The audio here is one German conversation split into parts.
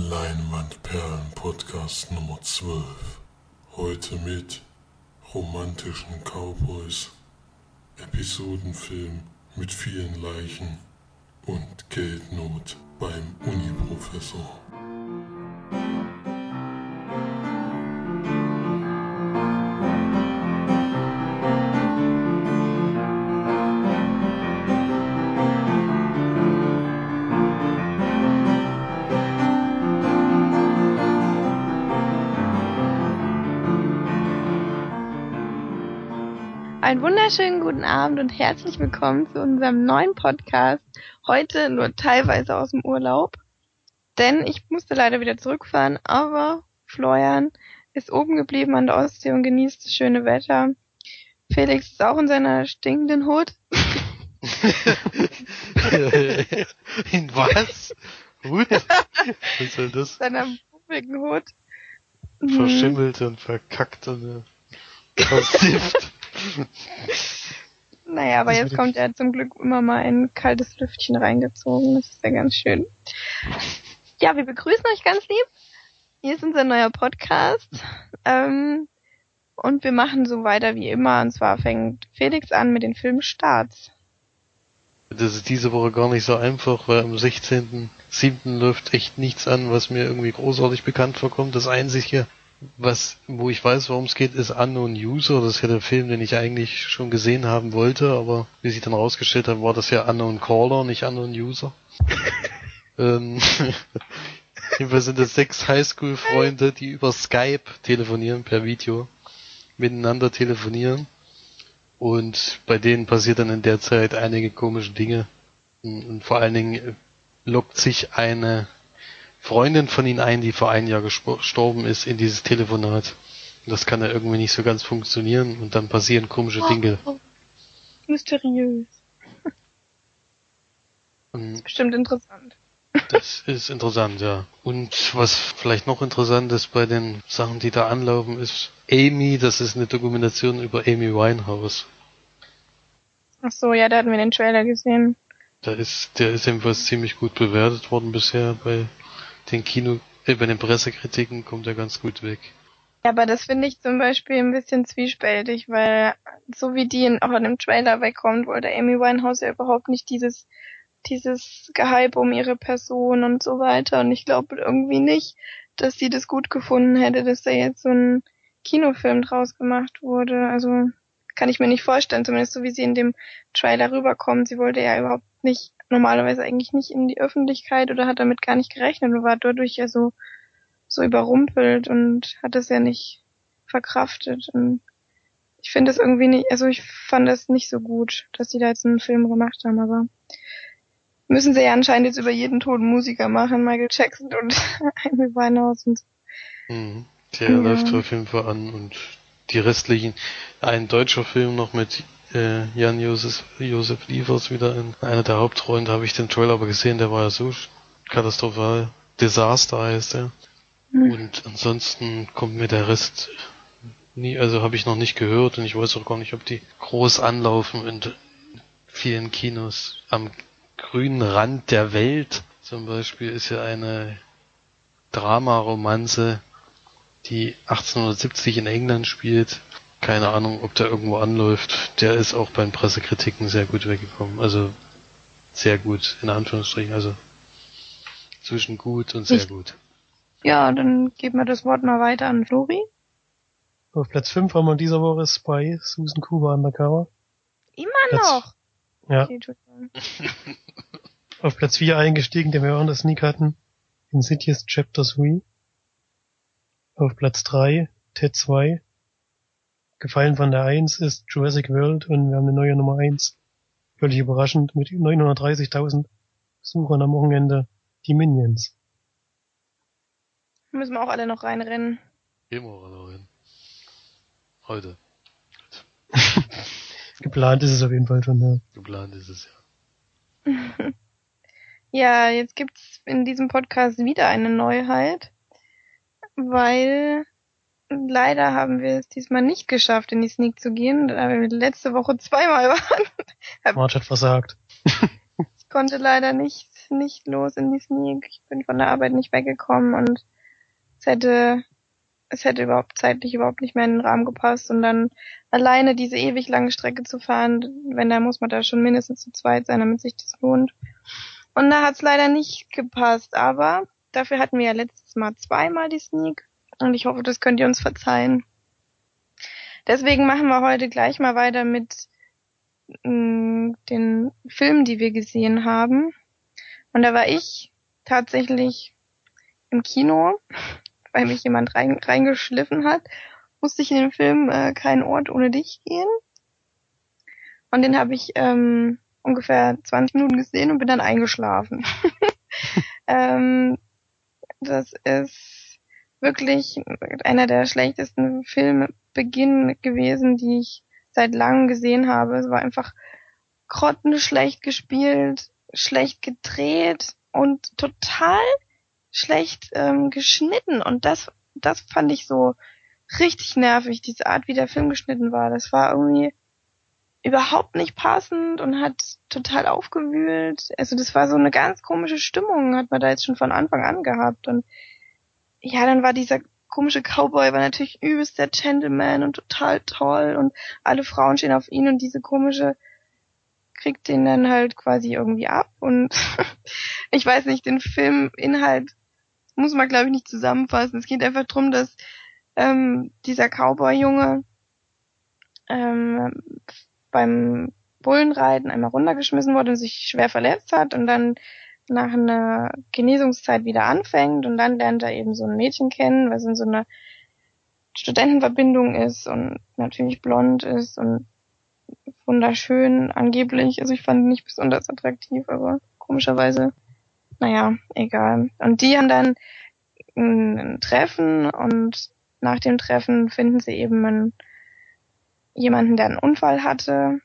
Leinwandperlen Podcast Nummer 12. Heute mit romantischen Cowboys, Episodenfilm mit vielen Leichen und Geldnot beim Uniprofessor. Wunderschönen guten Abend und herzlich willkommen zu unserem neuen Podcast. Heute nur teilweise aus dem Urlaub, denn ich musste leider wieder zurückfahren, aber Florian ist oben geblieben an der Ostsee und genießt das schöne Wetter. Felix ist auch in seiner stinkenden Hut. in was? Hut? Was soll das? Seiner puffigen Hut. Verschimmelt und verkackt und äh, versifft. Naja, aber jetzt kommt ja zum Glück immer mal ein kaltes Lüftchen reingezogen. Das ist ja ganz schön. Ja, wir begrüßen euch ganz lieb. Hier ist unser neuer Podcast. Ähm, und wir machen so weiter wie immer. Und zwar fängt Felix an mit den Filmstarts. Das ist diese Woche gar nicht so einfach, weil am 16.07. läuft echt nichts an, was mir irgendwie großartig bekannt vorkommt. Das einzige, was, wo ich weiß, worum es geht, ist Unknown User. Das ist ja der Film, den ich eigentlich schon gesehen haben wollte, aber wie sich dann rausgestellt hat, war das ja Unknown Caller, nicht Unknown User. ähm, jedenfalls sind das sechs Highschool-Freunde, die über Skype telefonieren, per Video, miteinander telefonieren. Und bei denen passiert dann in der Zeit einige komische Dinge. Und vor allen Dingen lockt sich eine Freundin von ihnen ein, die vor einem Jahr gestorben ist, in dieses Telefonat. Und das kann ja irgendwie nicht so ganz funktionieren und dann passieren komische Dinge. Oh, mysteriös. Das ist bestimmt interessant. Das ist interessant, ja. Und was vielleicht noch interessant ist bei den Sachen, die da anlaufen, ist Amy, das ist eine Dokumentation über Amy Winehouse. Ach so, ja, da hatten wir den Trailer gesehen. Da ist, der ist ebenfalls ziemlich gut bewertet worden bisher bei den Kino, äh, bei den Pressekritiken kommt er ganz gut weg. Ja, aber das finde ich zum Beispiel ein bisschen zwiespältig, weil so wie die in, auch in dem Trailer wegkommt, wollte Amy Winehouse ja überhaupt nicht dieses dieses Gehype um ihre Person und so weiter. Und ich glaube irgendwie nicht, dass sie das gut gefunden hätte, dass da jetzt so ein Kinofilm draus gemacht wurde. Also kann ich mir nicht vorstellen, zumindest so wie sie in dem Trailer rüberkommt. Sie wollte ja überhaupt nicht, normalerweise eigentlich nicht in die Öffentlichkeit oder hat damit gar nicht gerechnet und war dadurch ja so, so überrumpelt und hat es ja nicht verkraftet. Und ich finde es irgendwie nicht, also ich fand es nicht so gut, dass sie da jetzt einen Film gemacht haben, aber müssen sie ja anscheinend jetzt über jeden toten Musiker machen, Michael Jackson und Amy Winehouse und so. Mhm. Der ja. läuft auf jeden Fall an und die restlichen, ein deutscher Film noch mit äh, Jan Josef, Josef Liefers wieder in einer der Hauptrollen, da habe ich den Trailer aber gesehen, der war ja so katastrophal. Desaster heißt er. Mhm. Und ansonsten kommt mir der Rest nie, also habe ich noch nicht gehört und ich weiß auch gar nicht, ob die groß anlaufen in vielen Kinos. Am grünen Rand der Welt zum Beispiel ist ja eine Dramaromanze, die 1870 in England spielt. Keine Ahnung, ob der irgendwo anläuft. Der ist auch bei den Pressekritiken sehr gut weggekommen. Also sehr gut, in Anführungsstrichen. Also zwischen gut und sehr gut. Ja, dann geben wir das Wort mal weiter an Flori. Auf Platz 5 haben wir in dieser Woche Spy, Susan Cooper Undercover. Immer Platz, noch? Ja. Okay, Auf Platz 4 eingestiegen, den wir auch in der Sneak hatten. Insidious Chapter 3. Auf Platz 3 Ted 2. Gefallen von der 1 ist Jurassic World und wir haben eine neue Nummer 1. Völlig überraschend mit 930.000 Besuchern am Wochenende die Minions. Müssen wir auch alle noch reinrennen. Immer alle rein. Heute. Geplant ist es auf jeden Fall schon, ja. Geplant ist es, ja. ja, jetzt gibt's in diesem Podcast wieder eine Neuheit, weil leider haben wir es diesmal nicht geschafft, in die Sneak zu gehen, da wir letzte Woche zweimal waren. March hat versagt. ich konnte leider nicht nicht los in die Sneak. Ich bin von der Arbeit nicht weggekommen und es hätte, es hätte überhaupt zeitlich überhaupt nicht mehr in den Rahmen gepasst und dann alleine diese ewig lange Strecke zu fahren, wenn da muss man da schon mindestens zu zweit sein, damit sich das lohnt. Und da hat es leider nicht gepasst, aber dafür hatten wir ja letztes Mal zweimal die Sneak und ich hoffe, das könnt ihr uns verzeihen. Deswegen machen wir heute gleich mal weiter mit mh, mm, den Filmen, die wir gesehen haben. Und da war ich tatsächlich im Kino, weil mich jemand rein, reingeschliffen hat, musste ich in den Film äh, Kein Ort ohne dich gehen. Und den habe ich ähm, ungefähr 20 Minuten gesehen und bin dann eingeschlafen. ähm, das ist wirklich einer der schlechtesten Filmbeginn gewesen, die ich seit langem gesehen habe. Es war einfach grottenschlecht gespielt, schlecht gedreht und total schlecht ähm, geschnitten. Und das, das fand ich so richtig nervig, diese Art, wie der Film geschnitten war. Das war irgendwie überhaupt nicht passend und hat total aufgewühlt. Also das war so eine ganz komische Stimmung, hat man da jetzt schon von Anfang an gehabt. Und ja, dann war dieser komische Cowboy war natürlich übelst der Gentleman und total toll und alle Frauen stehen auf ihn und diese komische kriegt den dann halt quasi irgendwie ab und ich weiß nicht, den Filminhalt muss man glaube ich nicht zusammenfassen. Es geht einfach drum, dass ähm, dieser Cowboy-Junge ähm, beim Bullenreiten einmal runtergeschmissen wurde und sich schwer verletzt hat und dann nach einer Genesungszeit wieder anfängt und dann lernt er eben so ein Mädchen kennen, was in so einer Studentenverbindung ist und natürlich blond ist und wunderschön angeblich. Also ich fand ihn nicht besonders attraktiv, aber komischerweise, naja, egal. Und die haben dann ein Treffen und nach dem Treffen finden sie eben einen, jemanden, der einen Unfall hatte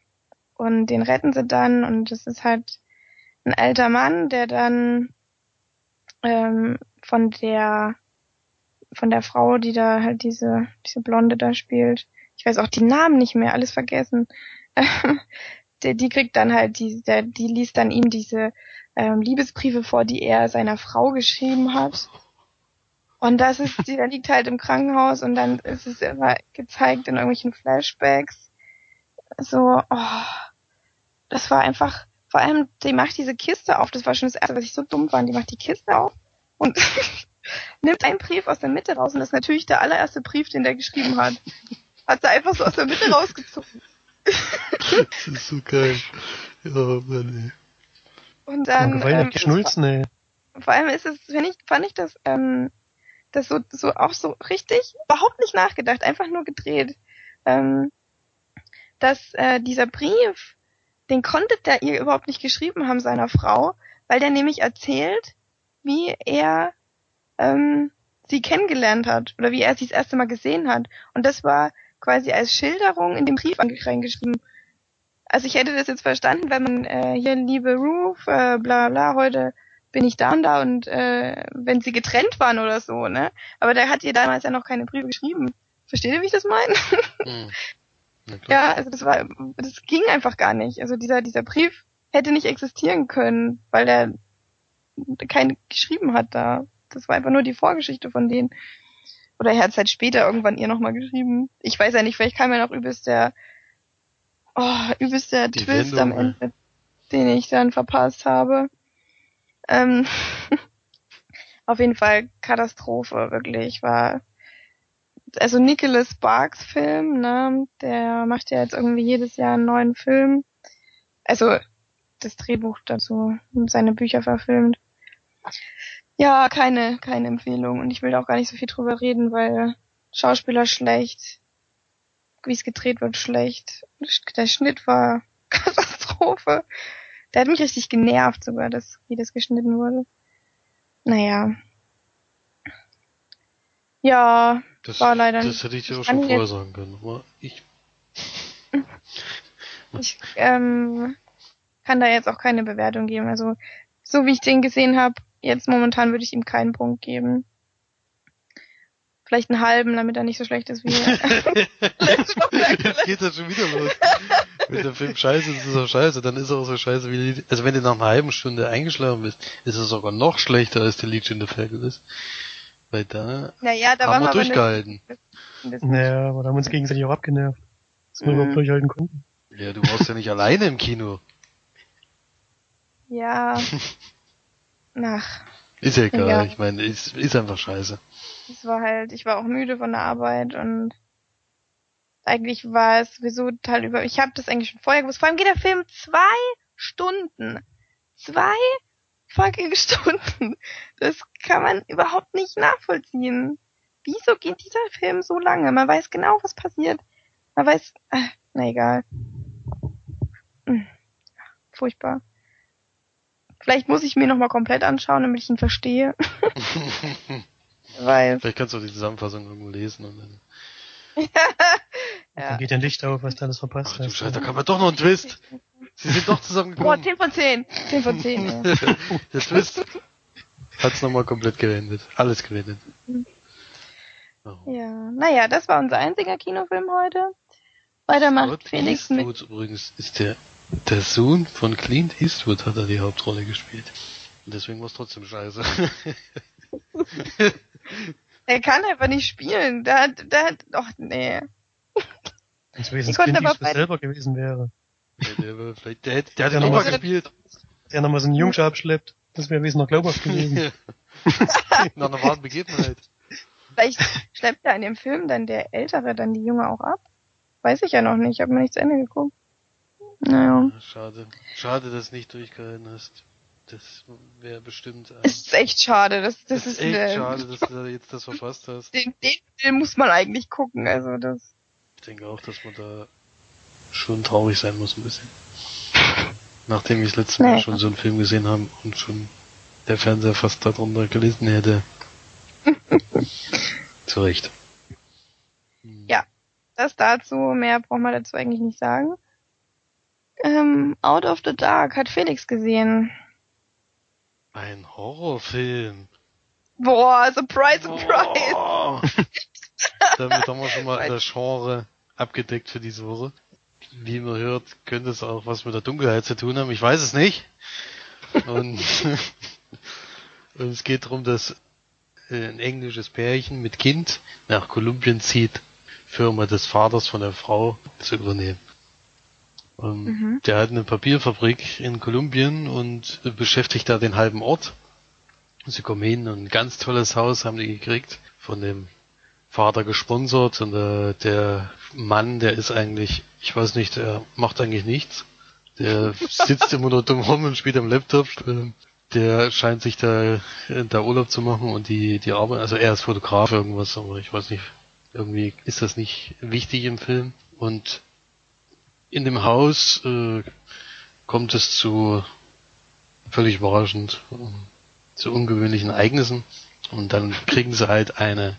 und den retten sie dann und es ist halt ein alter Mann, der dann ähm, von der von der Frau, die da halt diese diese Blonde da spielt, ich weiß auch die Namen nicht mehr, alles vergessen. der, die kriegt dann halt die, der, die liest dann ihm diese ähm, Liebesbriefe vor, die er seiner Frau geschrieben hat. Und das ist, die, der liegt halt im Krankenhaus und dann ist es immer gezeigt in irgendwelchen Flashbacks. So, oh, das war einfach, vor allem, die macht diese Kiste auf, das war schon das erste, was ich so dumm fand, die macht die Kiste auf und nimmt einen Brief aus der Mitte raus und das ist natürlich der allererste Brief, den der geschrieben hat. Hat sie einfach so aus der Mitte rausgezogen. das ist so geil. Ja, Mann, ey. Und dann. Oh, ähm, geschnulzen, ey. Vor allem ist es, finde ich, fand ich das, ähm, das so, so auch so richtig, überhaupt nicht nachgedacht, einfach nur gedreht. Ähm, dass äh, dieser Brief den konnte der ihr überhaupt nicht geschrieben haben, seiner Frau, weil der nämlich erzählt, wie er ähm, sie kennengelernt hat oder wie er sie das erste Mal gesehen hat. Und das war quasi als Schilderung in den Brief reingeschrieben. Also ich hätte das jetzt verstanden, wenn man äh, hier liebe Ruth, äh, bla bla, heute bin ich da und da und äh, wenn sie getrennt waren oder so, ne? Aber der hat ihr damals ja noch keine Briefe geschrieben. Versteht ihr, wie ich das meine? Hm. Ja, also das war, das ging einfach gar nicht. Also dieser, dieser Brief hätte nicht existieren können, weil er keinen geschrieben hat da. Das war einfach nur die Vorgeschichte von denen. Oder er hat es halt später irgendwann ihr nochmal geschrieben. Ich weiß ja nicht, vielleicht kam ja noch übelst der, oh, übelst der die Twist Wendung, am Ende, den ich dann verpasst habe. Ähm, auf jeden Fall Katastrophe, wirklich, war also Nicholas Sparks Film, ne, der macht ja jetzt irgendwie jedes Jahr einen neuen Film. Also das Drehbuch dazu und seine Bücher verfilmt. Ja, keine, keine Empfehlung. Und ich will da auch gar nicht so viel drüber reden, weil Schauspieler schlecht, wie es gedreht wird, schlecht. Der Schnitt war Katastrophe. Der hat mich richtig genervt sogar, dass, wie das geschnitten wurde. Naja. Ja, das, war leider Das hätte ich dir auch schon vorher sagen können. Aber ich. ich ähm, kann da jetzt auch keine Bewertung geben. Also, so wie ich den gesehen habe, jetzt momentan würde ich ihm keinen Punkt geben. Vielleicht einen halben, damit er nicht so schlecht ist wie. jetzt geht das schon wieder los. wenn der Film scheiße ist, ist er scheiße, dann ist er auch so scheiße wie die, also wenn du nach einer halben Stunde eingeschlafen bist, ist er sogar noch schlechter als der Legion of Hercules. Weil da Naja, da haben waren wir durchgehalten. ein bisschen- Naja, aber da haben wir uns gegenseitig auch abgenervt. Dass wir Mhm. überhaupt durchhalten konnten. Ja, du warst ja nicht alleine im Kino. Ja. Ach, Ist ja egal, Ja. ich meine, ist, ist einfach scheiße. es war halt, ich war auch müde von der Arbeit und eigentlich war es sowieso total über. Ich habe das eigentlich schon vorher gewusst. Vor allem geht der Film zwei Stunden. Zwei fucking Stunden. Das kann man überhaupt nicht nachvollziehen. Wieso geht dieser Film so lange? Man weiß genau, was passiert. Man weiß, ach, na egal. Hm. Furchtbar. Vielleicht muss ich mir noch mal komplett anschauen, damit ich ihn verstehe. Weil, Vielleicht kannst du die Zusammenfassung irgendwo lesen und dann. Dann ja. geht dein Licht auf, was du alles verpasst Ach du hast. Scheiße, da kam ja doch noch ein Twist. Sie sind doch Boah, zusammengekommen. 10 von 10. 10 von 10. Ja. Der Twist hat's nochmal komplett gewendet. Alles gewendet. Oh. ja, naja, das war unser einziger Kinofilm heute. Weiter macht Scott Felix mit. Eastwood übrigens ist der, der Sohn von Clint Eastwood hat er die Hauptrolle gespielt. Und deswegen war es trotzdem scheiße. Er kann einfach nicht spielen. Der hat, der hat, doch, nee. Als wenn es Ich konnte Clint aber Eastwood selber gewesen wäre. Der, der, vielleicht, der, der hat Ja, ja nochmal gespielt. Der nochmal so einen Jungscher abschleppt. Das wäre wesentlich noch glaubhaft gewesen. Nach einer wahren Begebenheit. Vielleicht schleppt er in dem Film dann der Ältere dann die Junge auch ab. Weiß ich ja noch nicht. Ich habe mir nicht zu Ende geguckt. Naja. Schade. Schade, dass du nicht durchgehalten hast. Das wäre bestimmt Es ist echt schade. Das, das, ist, echt eine, schade, dass du da jetzt das verpasst hast. Den, den Film muss man eigentlich gucken. Also das. Ich denke auch, dass man da schon traurig sein muss ein bisschen. Nachdem ich das letzte Mal Naja. schon so einen Film gesehen habe und schon der Fernseher fast darunter gelitten hätte. Zu Recht. Ja. Das dazu. Mehr braucht man dazu eigentlich nicht sagen. Ähm, Out of the Dark hat Felix gesehen. Ein Horrorfilm. Boah, surprise, surprise. Oh. Damit haben wir schon mal das Genre abgedeckt für diese Woche. Wie man hört, könnte es auch was mit der Dunkelheit zu tun haben. Ich weiß es nicht. Und, und es geht darum, dass äh, ein englisches Pärchen mit Kind nach Kolumbien zieht, Firma des Vaters von der Frau zu übernehmen. Mhm. Der hat eine Papierfabrik in Kolumbien und beschäftigt da den halben Ort. Sie kommen hin und ein ganz tolles Haus haben die gekriegt, von dem Vater gesponsert und äh, der Mann, der ist eigentlich, ich weiß nicht, der macht eigentlich nichts. Der sitzt immer nur dumm rum und spielt am Laptop. Ähm, Der scheint sich da, äh, da Urlaub zu machen und die, die Arbeit, also er ist Fotograf irgendwas, aber ich weiß nicht, irgendwie ist das nicht wichtig im Film. Und in dem Haus äh, kommt es zu völlig überraschend ähm, zu ungewöhnlichen Ereignissen und dann kriegen sie halt eine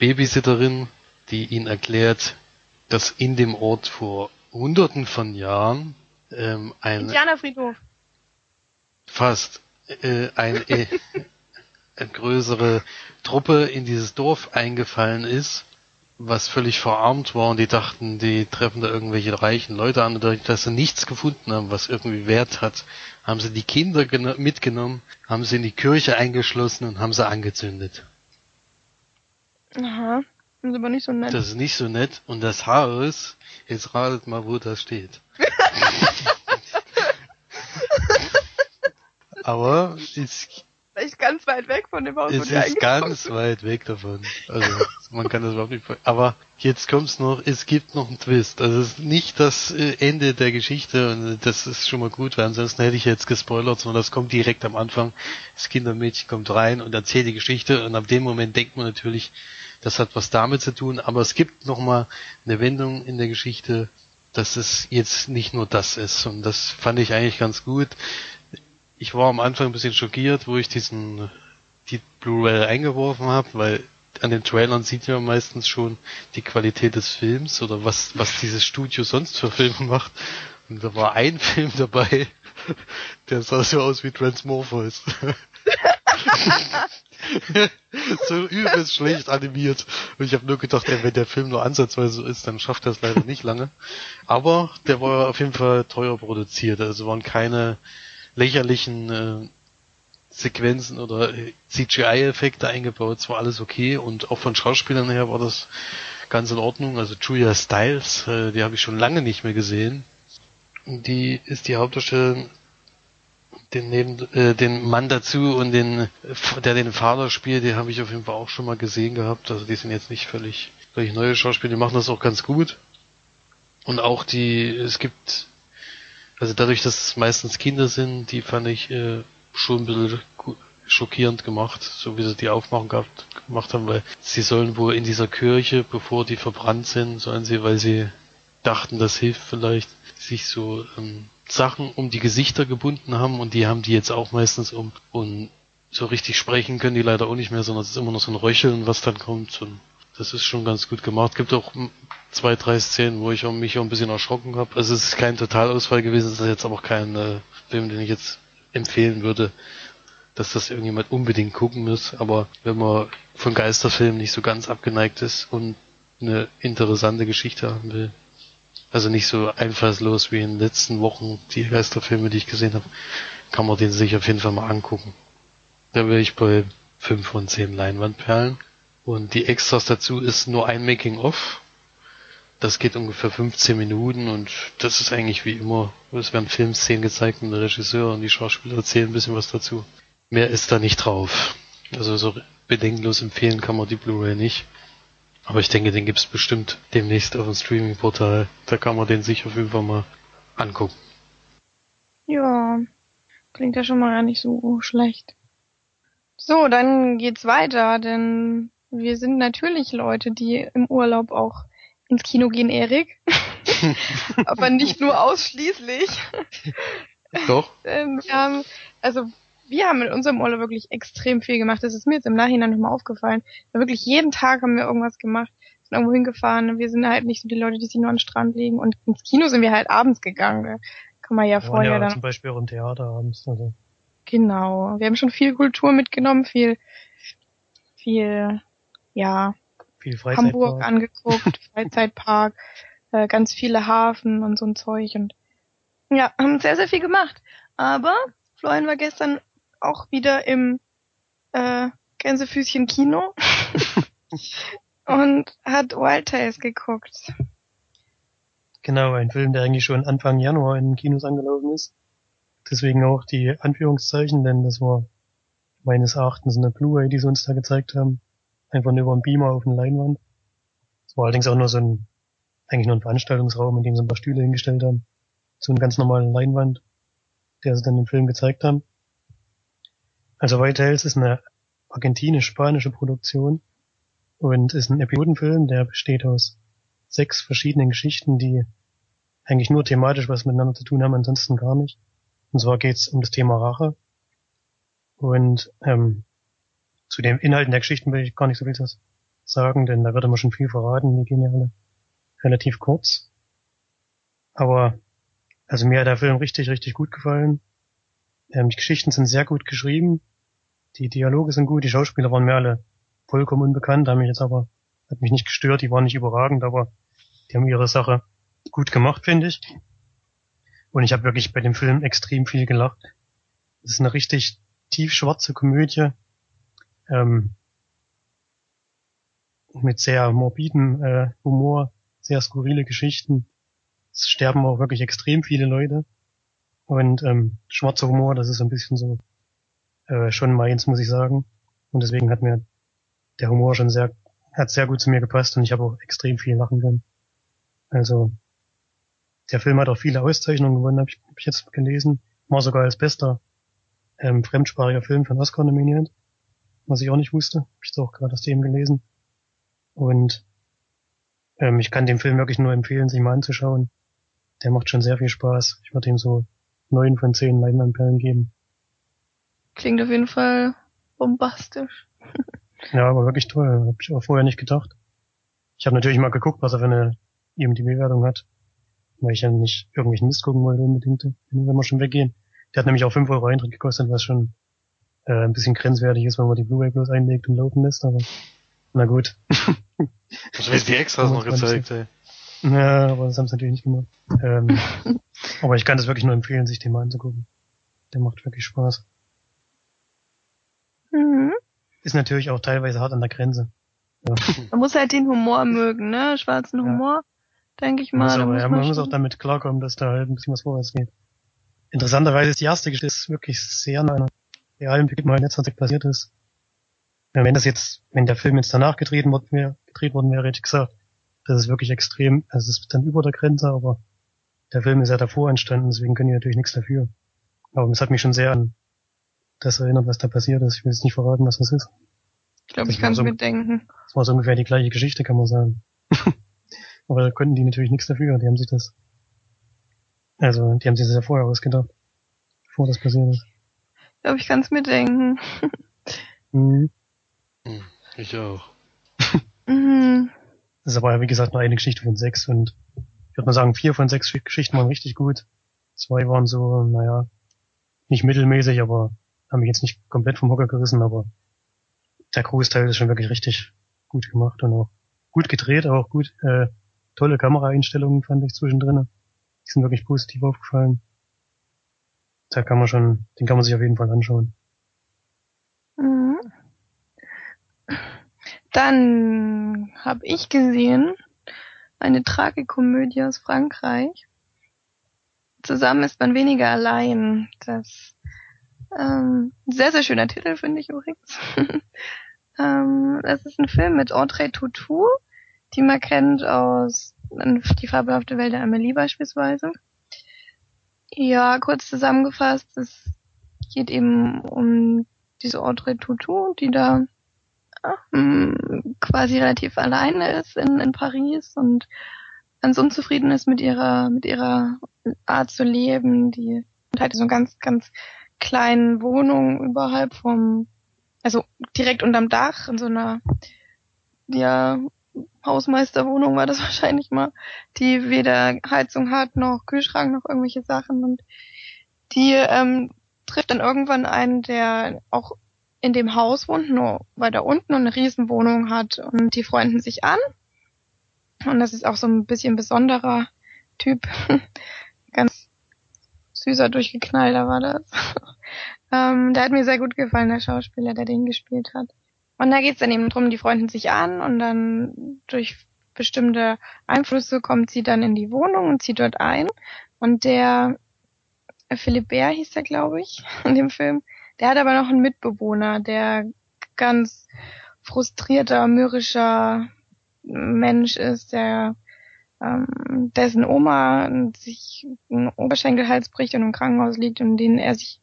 Babysitterin, die ihnen erklärt, dass in dem Ort vor hunderten von Jahren ähm, ein Indianerfriedhof. fast äh, ein, äh, eine größere Truppe in dieses Dorf eingefallen ist, was völlig verarmt war und die dachten, die treffen da irgendwelche reichen Leute an und dadurch, dass sie nichts gefunden haben, was irgendwie Wert hat, haben sie die Kinder geno- mitgenommen, haben sie in die Kirche eingeschlossen und haben sie angezündet. Aha. Das ist aber nicht so nett. Das ist nicht so nett und das Haus, jetzt ratet mal, wo das steht. Aber es Vielleicht ganz weit weg von dem Haus, Es ist ganz weit weg davon. Also man kann das überhaupt nicht. Aber jetzt kommt's noch. Es gibt noch einen Twist. Also es ist nicht das äh, Ende der Geschichte und das ist schon mal gut, weil ansonsten hätte ich jetzt gespoilert, sondern das kommt direkt am Anfang. Das Kindermädchen kommt rein und erzählt die Geschichte und ab dem Moment denkt man natürlich, das hat was damit zu tun. Aber es gibt noch mal eine Wendung in der Geschichte, dass es jetzt nicht nur das ist und das fand ich eigentlich ganz gut. Ich war am Anfang ein bisschen schockiert, wo ich diesen die Blu-ray eingeworfen habe, weil an den Trailern sieht man meistens schon die Qualität des Films oder was, was dieses Studio sonst für Filme macht. Und da war ein Film dabei, der sah so aus wie Transmorphos. so übelst schlecht animiert. Und ich habe nur gedacht, ey, wenn der Film nur ansatzweise so ist, dann schafft er es leider nicht lange. Aber der war auf jeden Fall teuer produziert. Also waren keine lächerlichen äh, Sequenzen oder CGI-Effekte eingebaut. Es war alles okay und auch von Schauspielern her war das ganz in Ordnung. Also Julia Stiles, äh, die habe ich schon lange nicht mehr gesehen. Die ist die Hauptdarstellerin den neben äh, den Mann dazu und den der den Vater spielt, den habe ich auf jeden Fall auch schon mal gesehen gehabt. Also die sind jetzt nicht völlig völlig neue Schauspieler, die machen das auch ganz gut. Und auch die es gibt also dadurch, dass es meistens Kinder sind, die fand ich äh, schon ein bisschen schockierend gemacht, so wie sie die Aufmachung gehabt, gemacht haben, weil sie sollen wohl in dieser Kirche, bevor die verbrannt sind, sollen sie, weil sie dachten, das hilft vielleicht, sich so ähm, Sachen um die Gesichter gebunden haben und die haben die jetzt auch meistens um. Und so richtig sprechen können die leider auch nicht mehr, sondern es ist immer noch so ein Röcheln, was dann kommt. Und das ist schon ganz gut gemacht. Gibt auch zwei, drei Szenen, wo ich auch mich auch ein bisschen erschrocken habe. Also es ist kein Totalausfall gewesen, es ist jetzt aber kein äh, Film, den ich jetzt empfehlen würde, dass das irgendjemand unbedingt gucken muss. Aber wenn man von Geisterfilmen nicht so ganz abgeneigt ist und eine interessante Geschichte haben will, also nicht so einfallslos wie in den letzten Wochen die Geisterfilme, die ich gesehen habe, kann man den sich auf jeden Fall mal angucken. Da wäre ich bei 5 von 10 Leinwandperlen. Und die Extras dazu ist nur ein Making-of. Das geht ungefähr 15 Minuten und das ist eigentlich wie immer. Es werden Filmszenen gezeigt und der Regisseur und die Schauspieler erzählen ein bisschen was dazu. Mehr ist da nicht drauf. Also so bedenkenlos empfehlen kann man die Blu-ray nicht. Aber ich denke, den gibt's bestimmt demnächst auf dem Streaming-Portal. Da kann man den sich auf jeden Fall mal angucken. Ja, klingt ja schon mal gar nicht so schlecht. So, dann geht's weiter, denn wir sind natürlich Leute, die im Urlaub auch ins Kino gehen, Erik. Aber nicht nur ausschließlich. Doch. wir haben, also wir haben mit unserem Urlaub wirklich extrem viel gemacht. Das ist mir jetzt im Nachhinein nochmal aufgefallen. Wirklich jeden Tag haben wir irgendwas gemacht, sind irgendwo hingefahren. Wir sind halt nicht so die Leute, die sich nur an den Strand legen. Und ins Kino sind wir halt abends gegangen. Da kann man ja vorher ja, dann. Zum Beispiel auch im Theater abends. Also. Genau. Wir haben schon viel Kultur mitgenommen, viel, viel, ja, viel Hamburg angeguckt, Freizeitpark, äh, ganz viele Hafen und so ein Zeug und ja, haben sehr, sehr viel gemacht. Aber Florian war gestern auch wieder im äh, Gänsefüßchen Kino und hat Wild Tales geguckt. Genau, ein Film, der eigentlich schon Anfang Januar in den Kinos angelaufen ist. Deswegen auch die Anführungszeichen, denn das war meines Erachtens eine Blu-ray, die sie uns da gezeigt haben. Einfach nur über einen Beamer auf eine Leinwand. Es war allerdings auch nur so ein, eigentlich nur ein Veranstaltungsraum, in dem sie ein paar Stühle hingestellt haben. So eine ganz normale Leinwand, der sie dann den Film gezeigt haben. Also White Tales ist eine argentinisch-spanische Produktion und ist ein Episodenfilm, der besteht aus sechs verschiedenen Geschichten, die eigentlich nur thematisch was miteinander zu tun haben, ansonsten gar nicht. Und zwar geht es um das Thema Rache. Und ähm, zu den Inhalten der Geschichten will ich gar nicht so viel sagen, denn da wird immer schon viel verraten. Die gehen ja alle relativ kurz. Aber also mir hat der Film richtig, richtig gut gefallen. Ähm, die Geschichten sind sehr gut geschrieben. Die Dialoge sind gut, die Schauspieler waren mir alle vollkommen unbekannt, haben mich jetzt aber, hat mich nicht gestört, die waren nicht überragend, aber die haben ihre Sache gut gemacht, finde ich. Und ich habe wirklich bei dem Film extrem viel gelacht. Es ist eine richtig tiefschwarze Komödie ähm, mit sehr morbiden äh, Humor, sehr skurrile Geschichten. Es sterben auch wirklich extrem viele Leute. Und ähm, schwarzer Humor, das ist ein bisschen so äh, schon meins, muss ich sagen. Und deswegen hat mir der Humor schon sehr, hat sehr gut zu mir gepasst und ich habe auch extrem viel lachen können. Also der Film hat auch viele Auszeichnungen gewonnen, habe ich, hab ich jetzt gelesen. War sogar als bester ähm, fremdsprachiger Film von Oscar nominiert. Was ich auch nicht wusste. Hab ich auch gerade aus dem gelesen. Und ähm, ich kann den Film wirklich nur empfehlen, sich mal anzuschauen. Der macht schon sehr viel Spaß. Ich würde ihm so neun von zehn Leinwandperlen geben. Klingt auf jeden Fall bombastisch. ja, aber wirklich toll. Hab ich auch vorher nicht gedacht. Ich habe natürlich mal geguckt, was er für eine IMDb-Wertung hat. Weil ich ja nicht irgendwelchen Mist gucken wollte unbedingt, wenn wir schon weggehen. Der hat nämlich auch 5 Euro Eintritt gekostet, was schon äh, ein bisschen grenzwertig ist, wenn man die Blu-ray bloß einlegt und laufen lässt, aber na gut. Das wäre die Extras noch gezeigt, ey. Ja, aber das haben sie natürlich nicht gemacht. Ähm, aber ich kann das wirklich nur empfehlen, sich den mal anzugucken. Der macht wirklich Spaß. Mhm. Ist natürlich auch teilweise hart an der Grenze. Ja. Man muss halt den Humor mögen, ne? Schwarzen Ja. Humor, denke ich muss, mal. da aber, muss ja, man man muss auch damit klarkommen, dass da halt ein bisschen was vorwärts geht. Interessanterweise ist die erste Geschichte ist wirklich sehr nah an einer realen Begebenheit in letzter Zeit passiert ist. Ja, wenn das jetzt, wenn der Film jetzt danach gedreht worden wäre, gedreht worden wäre, hätte ich gesagt, das ist wirklich extrem, also es ist dann über der Grenze, aber der Film ist ja davor entstanden, deswegen können die natürlich nichts dafür. Aber es hat mich schon sehr an das erinnert, was da passiert ist. Ich will jetzt nicht verraten, was das ist. Ich glaube, ich kann es so- mir denken. Das war so ungefähr die gleiche Geschichte, kann man sagen. Aber da konnten die natürlich nichts dafür. Die haben sich das, also, die haben sich das ja vorher ausgedacht. Bevor das passiert ist. Ich glaube, ich kann es mir denken. Mhm. Hm, ich auch. Mhm. Das ist aber, ja, wie gesagt, nur eine Geschichte von sechs und ich würde mal sagen, vier von sechs Geschichten waren richtig gut. Zwei waren so, naja, nicht mittelmäßig, aber haben mich jetzt nicht komplett vom Hocker gerissen, aber der Großteil ist schon wirklich richtig gut gemacht und auch gut gedreht, aber auch gut, äh, tolle Kameraeinstellungen fand ich zwischendrin. Die sind wirklich positiv aufgefallen. Da kann man schon, den kann man sich auf jeden Fall anschauen. Mhm. Dann habe ich gesehen eine Tragikomödie aus Frankreich. Zusammen ist man weniger allein. Das ähm, sehr, sehr schöner Titel, finde ich übrigens. ähm, das ist ein Film mit Audrey Tautou, die man kennt aus Die fabelhafte Welt der Amelie beispielsweise. Ja, kurz zusammengefasst, es geht eben um diese Audrey Tautou, die da ähm, quasi relativ alleine ist in, in Paris und ganz unzufrieden ist mit ihrer mit ihrer Art zu leben, die und halt so eine ganz ganz kleinen Wohnung überhalb vom also direkt unterm Dach in so einer ja Hausmeisterwohnung war das wahrscheinlich mal, die weder Heizung hat noch Kühlschrank noch irgendwelche Sachen und die ähm, trifft dann irgendwann einen, der auch in dem Haus wohnt, nur weiter unten und eine Riesenwohnung hat und die freunden sich an. Und das ist auch so ein bisschen besonderer Typ. Ganz süßer, durchgeknallter war das. ähm, der hat mir sehr gut gefallen, der Schauspieler, der den gespielt hat. Und da geht's dann eben drum, die freunden sich an und dann durch bestimmte Einflüsse kommt sie dann in die Wohnung und zieht dort ein. Und der Philibert hieß er, glaube ich, in dem Film, der hat aber noch einen Mitbewohner, der ganz frustrierter, mürrischer Mensch ist, der ähm, dessen Oma sich einen Oberschenkelhals bricht und im Krankenhaus liegt und den er sich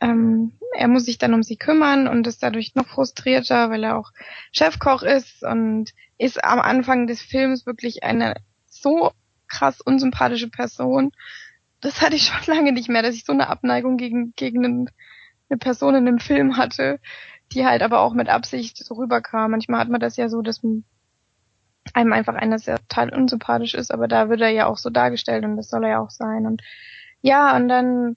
ähm, er muss sich dann um sie kümmern und ist dadurch noch frustrierter, weil er auch Chefkoch ist und ist am Anfang des Films wirklich eine so krass unsympathische Person. Das hatte ich schon lange nicht mehr, dass ich so eine Abneigung gegen, gegen einen, eine Person in einem Film hatte, die halt aber auch mit Absicht so rüberkam. Manchmal hat man das ja so, dass man einem einfach einer sehr total unsympathisch ist, aber da wird er ja auch so dargestellt und das soll er ja auch sein. Und ja, und dann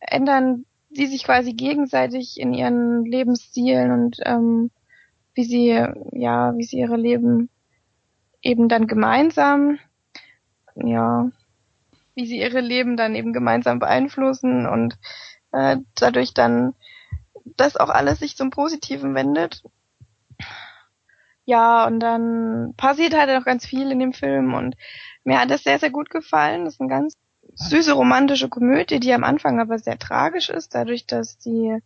ändern die sich quasi gegenseitig in ihren Lebensstilen und ähm, wie sie, ja, wie sie ihre Leben eben dann gemeinsam, ja, wie sie ihre Leben dann eben gemeinsam beeinflussen und äh, dadurch dann, dass auch alles sich zum Positiven wendet. Ja, und dann passiert halt noch ganz viel in dem Film und mir hat das sehr, sehr gut gefallen. Das ist ein ganz süße romantische Komödie, die am Anfang aber sehr tragisch ist, dadurch, dass die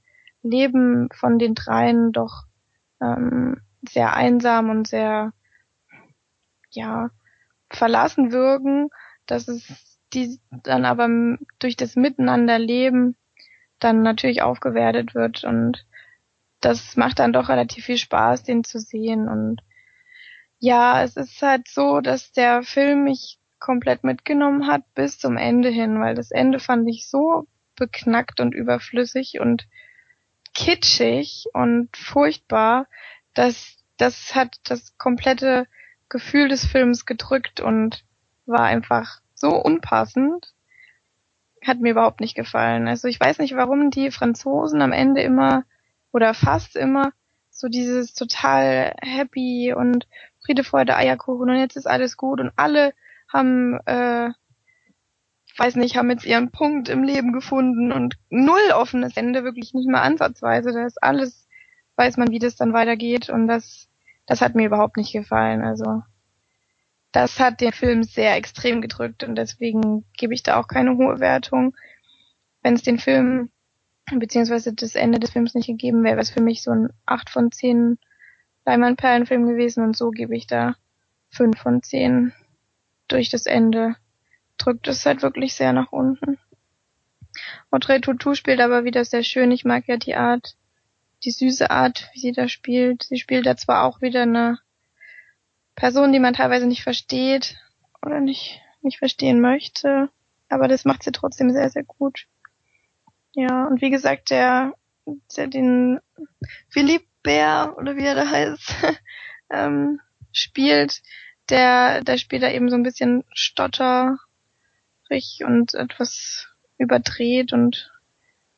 Leben von den dreien doch ähm, sehr einsam und sehr ja verlassen wirken, dass es die dann aber durch das Miteinanderleben dann natürlich aufgewertet wird und das macht dann doch relativ viel Spaß, den zu sehen und ja, es ist halt so, dass der Film mich komplett mitgenommen hat bis zum Ende hin, weil das Ende fand ich so beknackt und überflüssig und kitschig und furchtbar, dass das hat das komplette Gefühl des Films gedrückt und war einfach so unpassend. Hat mir überhaupt nicht gefallen. Also ich weiß nicht, warum die Franzosen am Ende immer oder fast immer so dieses total happy und Friede, Freude, Eierkuchen und jetzt ist alles gut und alle haben, äh, weiß nicht, haben jetzt ihren Punkt im Leben gefunden und null offenes Ende, wirklich nicht mal ansatzweise. Da ist alles, weiß man, wie das dann weitergeht und das, das hat mir überhaupt nicht gefallen. Also das hat den Film sehr extrem gedrückt und deswegen gebe ich da auch keine hohe Wertung. Wenn es den Film beziehungsweise das Ende des Films nicht gegeben wäre, wäre es für mich so ein 8 von 10 Leinwandperlenfilm gewesen und so gebe ich da 5 von 10 durch das Ende. Drückt es halt wirklich sehr nach unten. Audrey Tutu spielt aber wieder sehr schön. Ich mag ja die Art, die süße Art, wie sie da spielt. Sie spielt da zwar auch wieder eine Person, die man teilweise nicht versteht oder nicht, nicht verstehen möchte, aber das macht sie trotzdem sehr, sehr gut. Ja, und wie gesagt, der, der den Philipp Bär oder wie er da heißt, ähm, spielt, der, der spielt da eben so ein bisschen stotterig und etwas überdreht und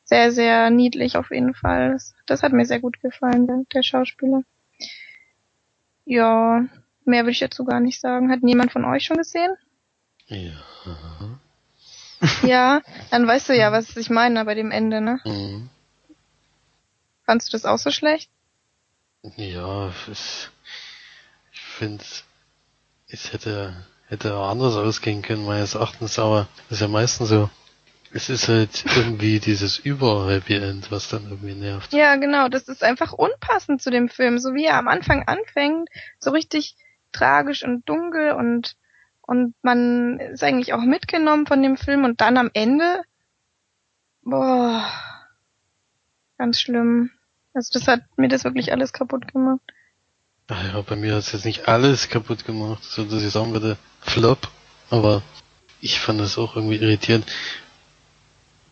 sehr, sehr niedlich auf jeden Fall. Das, hat mir sehr gut gefallen, der, der Schauspieler. Ja, mehr würde ich dazu gar nicht sagen. Hat niemand von euch schon gesehen? Ja. Ja, dann weißt du ja, was ich meine bei dem Ende, ne? Mhm. Fandst du das auch so schlecht? Ja, es, ich finde, es hätte, hätte auch anders ausgehen können, meines Erachtens, aber das ist ja meistens so. Es ist halt irgendwie dieses Über-Happy End, was dann irgendwie nervt. Ja, genau, das ist einfach unpassend zu dem Film, so wie er am Anfang anfängt, so richtig tragisch und dunkel und und man ist eigentlich auch mitgenommen von dem Film und dann am Ende, boah, ganz schlimm. Also das hat mir das wirklich alles kaputt gemacht. Ach ja, bei mir hat es jetzt nicht alles kaputt gemacht, so dass ich sagen würde, Flop, aber ich fand das auch irgendwie irritierend.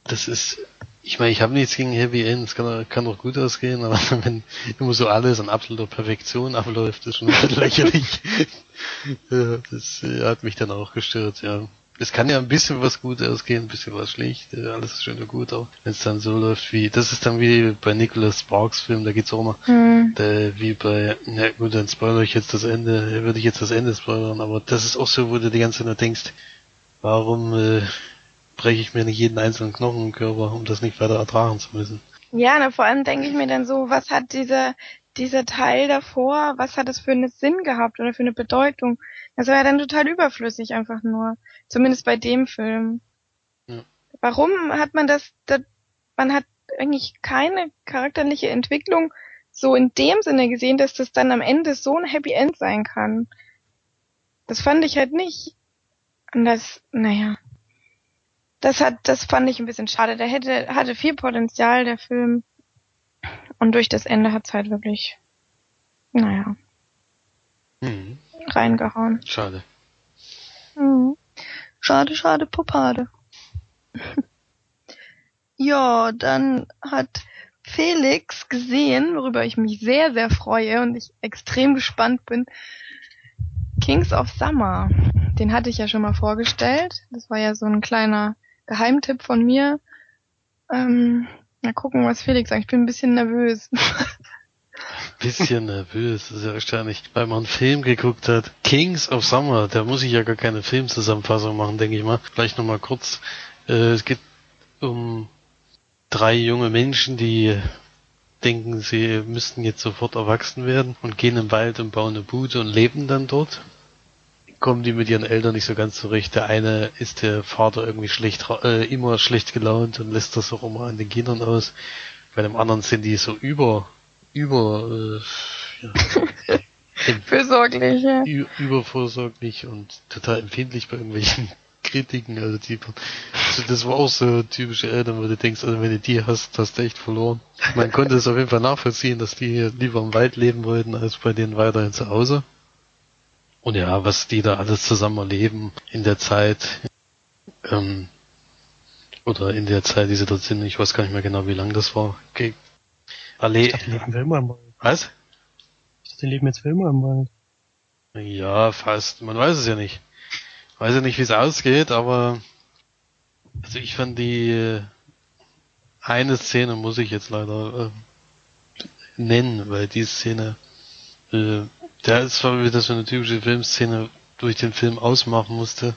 Das ist, ich meine, ich habe nichts gegen Heavy Ends, kann, kann doch gut ausgehen, aber wenn immer so alles an absoluter Perfektion abläuft, ist schon lächerlich. das äh, hat mich dann auch gestört, ja. Es kann ja ein bisschen was gut ausgehen, ein bisschen was schlecht, äh, alles ist schön und gut, aber wenn es dann so läuft wie, das ist dann wie bei Nicholas Sparks Film, da geht's auch mal, Hm. der, wie bei, na gut, dann spoilere ich jetzt das Ende, würde ich jetzt das Ende spoilern, aber das ist auch so, wo du die ganze Zeit nur denkst, warum äh, breche ich mir nicht jeden einzelnen Knochen im Körper, um das nicht weiter ertragen zu müssen. Ja, na, vor allem denke ich mir dann so, was hat dieser, dieser Teil davor, was hat das für einen Sinn gehabt oder für eine Bedeutung? Das war ja dann total überflüssig einfach nur. Zumindest bei dem Film. Ja. Warum hat man das, das, man hat eigentlich keine charakterliche Entwicklung so in dem Sinne gesehen, dass das dann am Ende so ein Happy End sein kann. Das fand ich halt nicht. Und das, naja. Das hat, das fand ich ein bisschen schade. Der hätte, hatte viel Potenzial, der Film. Und durch das Ende hat's halt wirklich, naja, Hm, reingehauen. schade. Mhm. Schade, schade, Popade. ja, dann hat Felix gesehen, worüber ich mich sehr, sehr freue und ich extrem gespannt bin. Kings of Summer. Den hatte ich ja schon mal vorgestellt. Das war ja so ein kleiner Geheimtipp von mir. Ähm, mal gucken, was Felix sagt. Ich bin ein bisschen nervös. Bisschen nervös, das ist ja erstaunlich. Weil man einen Film geguckt hat, Kings of Summer, da muss ich ja gar keine Filmzusammenfassung machen, denke ich mal. Vielleicht nochmal kurz. Äh, es geht um drei junge Menschen, die denken, sie müssten jetzt sofort erwachsen werden und gehen im Wald und bauen eine Bude und leben dann dort. Kommen die mit ihren Eltern nicht so ganz zurecht. Der eine ist der Vater irgendwie schlecht, äh, immer schlecht gelaunt und lässt das auch immer an den Kindern aus. Bei dem anderen sind die so über, über, äh, ja, Fürsorglich, ja. übervorsorglich und total empfindlich bei irgendwelchen Kritiken. Also die, also das war auch so typische Eltern, wo du denkst, also wenn du die hast, hast du echt verloren. Man konnte es auf jeden Fall nachvollziehen, dass die lieber im Wald leben wollten, als bei denen weiterhin zu Hause. Und ja, was die da alles zusammen erleben in der Zeit, ähm, oder in der Zeit, die sie dort sind, ich weiß gar nicht mehr genau, wie lang das war. Ge Allee, Ich dachte, die leben immer im Wald. was? Ich dachte, die leben jetzt immer im Wald. Ja, fast. Man weiß es ja nicht. Weiß ja nicht, wie es ausgeht, aber also ich fand die äh, eine Szene muss ich jetzt leider äh, nennen, weil die Szene, äh, da ist zwar wieder so eine typische Filmszene, ich den Film ausmachen musste,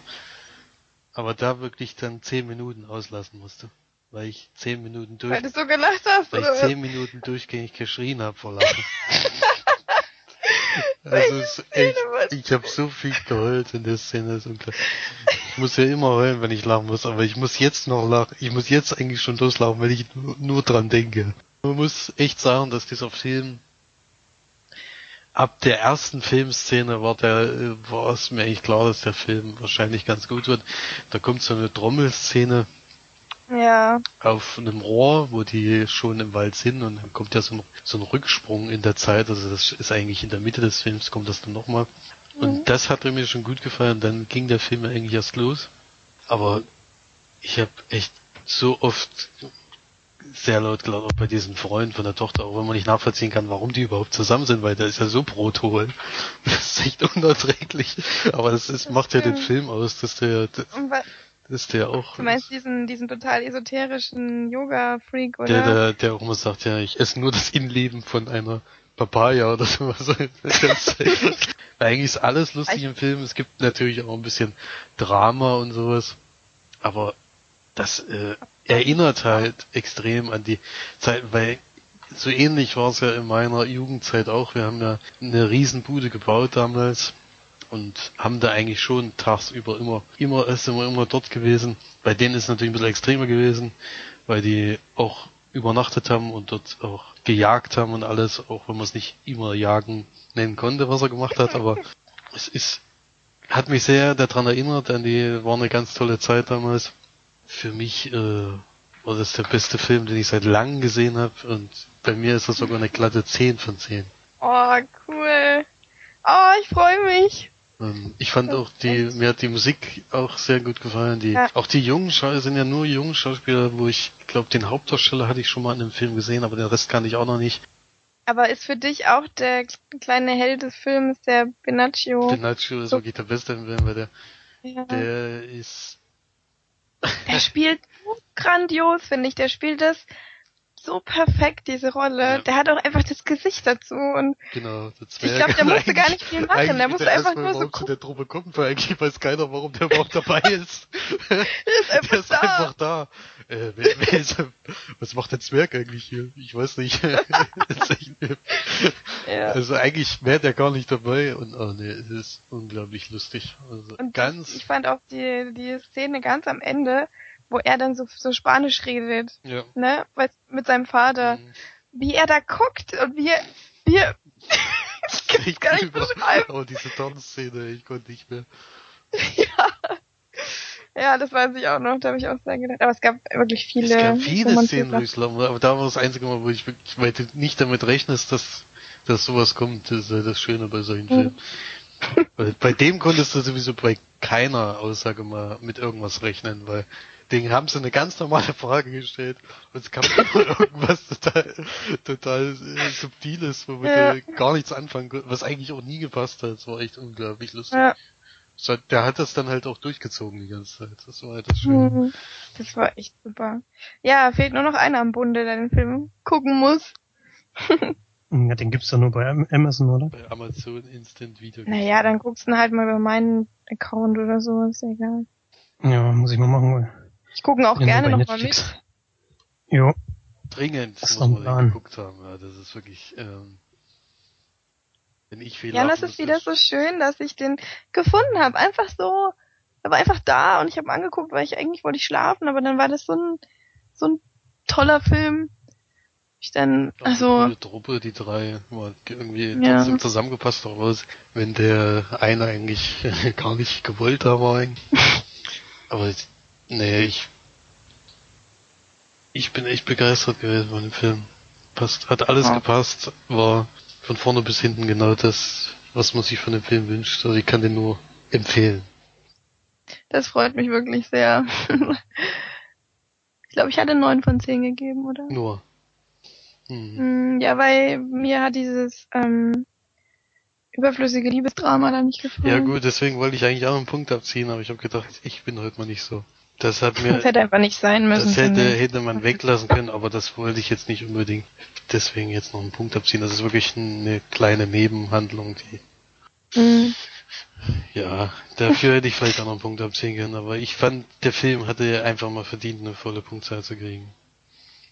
aber da wirklich dann zehn Minuten auslassen musste. Weil ich zehn Minuten durch, Weil du so gelacht hast, weil oder? ich zehn Minuten durchgängig geschrien habe vor Lachen. also es ist echt, ich habe so viel geheult in der Szene, ist unglaublich. Ich muss ja immer heulen, wenn ich lachen muss, aber ich muss jetzt noch lachen. Ich muss jetzt eigentlich schon loslachen, weil ich nur, nur dran denke. Man muss echt sagen, dass dieser Film ab der ersten Filmszene war der, war es mir eigentlich klar, dass der Film wahrscheinlich ganz gut wird. Da kommt so eine Trommelszene Ja, auf einem Rohr, wo die schon im Wald sind und dann kommt ja so ein, so ein Rücksprung in der Zeit, also das ist eigentlich in der Mitte des Films, kommt das dann nochmal. Und das hat mir schon gut gefallen, dann ging der Film ja eigentlich erst los. Aber ich habe echt so oft sehr laut gelacht, auch bei diesem Freund von der Tochter, auch wenn man nicht nachvollziehen kann, warum die überhaupt zusammen sind, weil der ist ja so brutal. Das ist echt unerträglich. Aber das ist, macht ja den. Film aus, dass der, dass der auch, du meinst diesen, diesen total esoterischen Yoga-Freak, oder? der, der, der auch immer sagt, ja, ich esse nur das Innenleben von einer Papaya oder sowas. Eigentlich ist alles lustig im Film. Es gibt natürlich auch ein bisschen Drama und sowas. Aber das äh, erinnert halt extrem an die Zeit, weil so ähnlich war es ja in meiner Jugendzeit auch. Wir haben ja eine Riesenbude gebaut damals und haben da eigentlich schon tagsüber immer, immer, sind wir immer dort gewesen. Bei denen ist es natürlich ein bisschen extremer gewesen, weil die auch übernachtet haben und dort auch gejagt haben und alles, auch wenn man es nicht immer jagen nennen konnte, was er gemacht hat, aber es ist, hat mich sehr daran erinnert, an die, war eine ganz tolle Zeit damals. Für mich äh, war das der beste Film, den ich seit langem gesehen habe und bei mir ist das sogar eine glatte 10 von 10. Oh, cool. Oh, ich freue mich. Ähm, ich fand auch die, mir hat die Musik auch sehr gut gefallen. Die, Ja. auch die jungen Schauspieler sind ja nur junge Schauspieler, wo ich glaube, den Hauptdarsteller hatte ich schon mal in einem Film gesehen, aber den Rest kannte ich auch noch nicht. Aber ist für dich auch der kleine Held des Films, der Pinocchio? Pinocchio ist So- wirklich der beste im Film, weil der, ja. der ist, Der spielt grandios, finde ich. Der spielt das so perfekt, diese Rolle. Ja. Der hat auch einfach das Gesicht dazu und genau, ich glaube, der musste gar nicht viel machen. Der musste einfach nur so zu der Truppe kommen, weil eigentlich weiß keiner, warum der überhaupt dabei ist. Der ist einfach der ist da. einfach da. Äh, wer, wer ist, was macht der Zwerg eigentlich hier? Ich weiß nicht. Ja. Also eigentlich wäre der gar nicht dabei und oh nee, es ist unglaublich lustig. Also Und ganz Ich fand auch die, die Szene ganz am Ende, wo er dann so, so Spanisch redet, ja. ne, mit seinem Vater. Mhm. Wie er da guckt und wie er, wie er, ich kann es gar nicht beschreiben. Aber diese Tanzszene, ich konnte nicht mehr. ja. Ja, das weiß ich auch noch, da habe ich auch sehr gedacht. Aber es gab wirklich viele. es gab viele Szenen, wo ich lachen, aber da war das einzige Mal, wo ich wirklich, weil du nicht damit rechnest, dass, dass sowas kommt, das ist das Schöne bei solchen Mhm. Filmen. Bei dem konntest du sowieso bei keiner Aussage mal mit irgendwas rechnen, weil den haben sie eine ganz normale Frage gestellt und es kam irgendwas total, total äh, subtiles, womit Ja. er gar nichts anfangen konnte, was eigentlich auch nie gepasst hat. Das war echt unglaublich lustig. Ja. So, Der hat das dann halt auch durchgezogen die ganze Zeit. Das war halt das Schöne. Mhm. Das war echt super. Ja, fehlt nur noch einer am Bunde, der den Film gucken muss. Ja, den gibt's doch nur bei Am- Amazon, oder? Bei Amazon Instant Video. Naja, dann guckst du ihn halt mal über meinen Account oder so, ist egal. Ja, muss ich mal machen. Weil Ich gucke auch ja gerne nochmal mit. Jo, Dringend Das muss doch man den geguckt haben. Ja, das ist wirklich, ähm, wenn ich viel Ja, das ist wieder so schön, dass ich den gefunden habe. Einfach so, er war einfach da und ich habe ihn angeguckt, weil ich eigentlich wollte ich schlafen, aber dann war das so ein so ein toller Film. Ich dann, eine also, coole Truppe, die drei, war irgendwie Ja. trotzdem zusammengepasst auch aus, wenn der eine eigentlich gar nicht gewollt da war. eigentlich. Aber ich- nee, ich ich bin echt begeistert gewesen von dem Film. Passt, hat alles Ja. gepasst, war von vorne bis hinten genau das, was man sich von dem Film wünscht. Also ich kann den nur empfehlen. das freut mich wirklich sehr. ich glaube, ich hatte neun von zehn gegeben, oder? Nur. Hm. Hm, Ja, weil mir hat dieses ähm, überflüssige Liebesdrama da nicht gefallen. Ja gut, deswegen wollte ich eigentlich auch einen Punkt abziehen, aber ich habe gedacht, ich bin heute mal nicht so. Das hat mir, Das hätte einfach nicht sein müssen. das hätte, hätte man weglassen können, aber das wollte ich jetzt nicht unbedingt deswegen jetzt noch einen Punkt abziehen. Das ist wirklich eine kleine Nebenhandlung, die, Mhm. ja, dafür hätte ich vielleicht auch noch einen Punkt abziehen können, aber ich fand, der Film hatte einfach mal verdient, eine volle Punktzahl zu kriegen.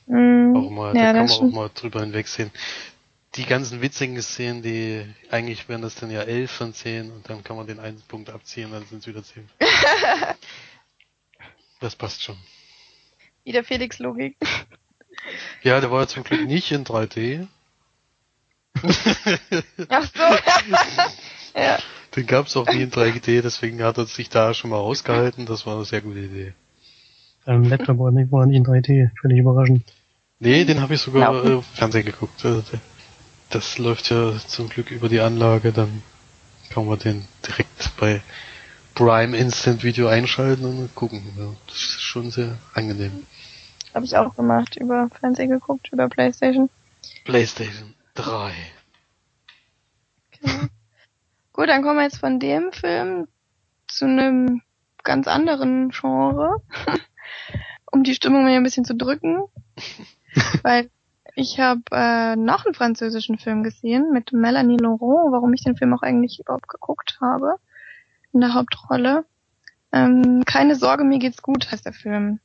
Mhm. Auch mal, ja, da kann man auch stimmt. mal drüber hinwegsehen. Die ganzen witzigen Szenen, die, eigentlich wären das dann ja 11 von 10 und dann kann man den einen Punkt abziehen, dann sind es wieder 10. das passt schon. Wieder Felix Logik. Ja, der war ja zum Glück nicht in 3D. Ach so. ja. Den gab's auch nie in 3D, deswegen hat er sich da schon mal rausgehalten. Das war eine sehr gute Idee. Am Laptop war nicht nicht in 3D. Völlig überraschend. Nee, den habe ich sogar Laufen. äh, im Fernsehen geguckt. Also Das läuft ja zum Glück über die Anlage, dann kann man den direkt bei Prime Instant Video einschalten und gucken. Ja, das ist schon sehr angenehm. Habe ich auch gemacht. Über Fernsehen geguckt, über Playstation. PlayStation 3. Genau. Gut, dann kommen wir jetzt von dem Film zu einem ganz anderen Genre, um die Stimmung mir ein bisschen zu drücken, weil ich habe äh, noch einen französischen Film gesehen mit Melanie Laurent, warum ich den Film auch eigentlich überhaupt geguckt habe, in der Hauptrolle. Ähm, Keine Sorge, mir geht's gut, heißt der Film.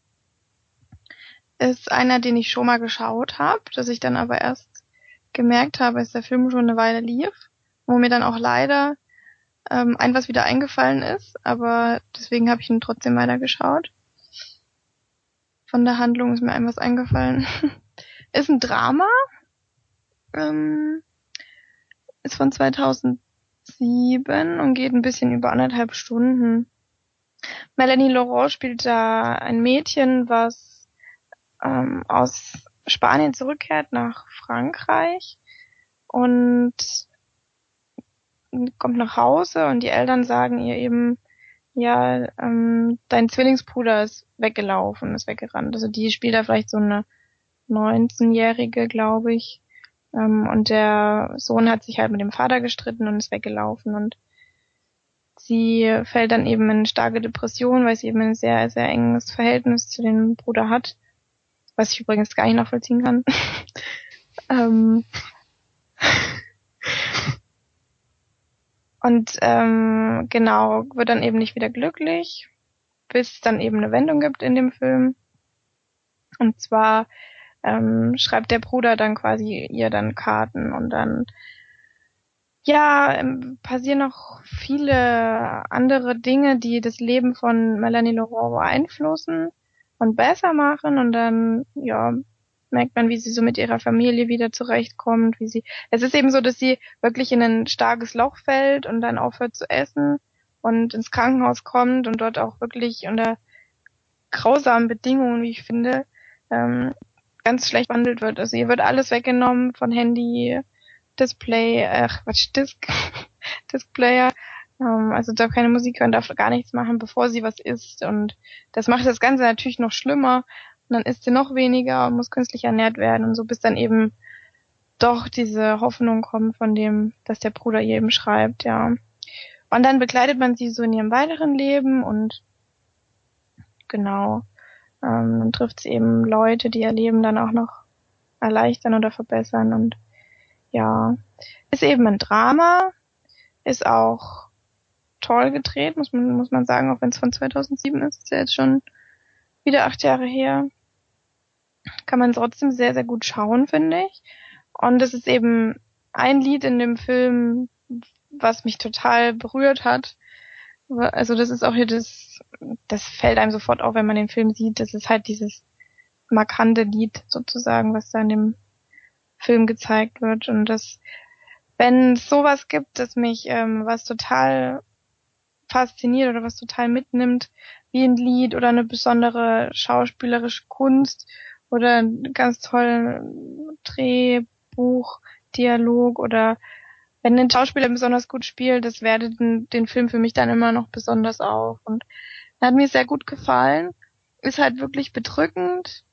Ist einer, den ich schon mal geschaut habe, dass ich dann aber erst gemerkt habe, als der Film schon eine Weile lief wo mir dann auch leider ähm, ein was wieder eingefallen ist, aber deswegen habe ich ihn trotzdem weitergeschaut. Von der Handlung ist mir ein was eingefallen. ist ein Drama, ähm, ist von 2007 und geht ein bisschen über anderthalb Stunden. Melanie Laurent spielt da ein Mädchen, was ähm, aus Spanien zurückkehrt nach Frankreich und kommt nach Hause und die Eltern sagen ihr eben, ja, ähm, dein Zwillingsbruder ist weggelaufen, ist weggerannt. Also die spielt da vielleicht so eine 19-Jährige, glaube ich. Ähm, und der Sohn hat sich halt mit dem Vater gestritten und ist weggelaufen und sie fällt dann eben in starke Depression, weil sie eben ein sehr, sehr enges Verhältnis zu dem Bruder hat. Was ich übrigens gar nicht nachvollziehen kann. ähm, Und ähm, genau, wird dann eben nicht wieder glücklich, bis es dann eben eine Wendung gibt in dem Film. Und zwar ähm, schreibt der Bruder dann quasi ihr dann Karten und dann ja, ähm, passieren noch viele andere Dinge, die das Leben von Melanie Laurent beeinflussen und besser machen. Und dann, ja, merkt man, wie sie so mit ihrer Familie wieder zurechtkommt, wie sie, es ist eben so, dass sie wirklich in ein starkes Loch fällt und dann aufhört zu essen und ins Krankenhaus kommt und dort auch wirklich unter grausamen Bedingungen, wie ich finde, ähm, ganz schlecht behandelt wird. Also ihr wird alles weggenommen von Handy, Display, ach, was Disk, Displayer, ähm, also darf keine Musik hören, darf gar nichts machen, bevor sie was isst und das macht das Ganze natürlich noch schlimmer und dann isst sie noch weniger und muss künstlich ernährt werden und so bis dann eben doch diese Hoffnung kommt von dem, dass der Bruder ihr eben schreibt, ja. Und dann begleitet man sie so in ihrem weiteren Leben und genau, ähm, dann trifft sie eben Leute, die ihr Leben dann auch noch erleichtern oder verbessern und ja, ist eben ein Drama, ist auch toll gedreht, muss man, muss man sagen, auch wenn es von 2007 ist, ist ja jetzt schon wieder acht Jahre her. Kann man trotzdem sehr, sehr gut schauen, finde ich. Und es ist eben ein Lied in dem Film, was mich total berührt hat. Also das ist auch hier das, das fällt einem sofort auf, wenn man den Film sieht. Das ist halt dieses markante Lied sozusagen, was da in dem Film gezeigt wird. Und das, wenn es sowas gibt, dass mich ähm, was total fasziniert oder was total mitnimmt, wie ein Lied oder eine besondere schauspielerische Kunst oder einen ganz tollen Drehbuch, Dialog oder wenn ein Schauspieler besonders gut spielt, das wertet den, den Film für mich dann immer noch besonders auf. Und hat mir sehr gut gefallen. Ist halt wirklich bedrückend.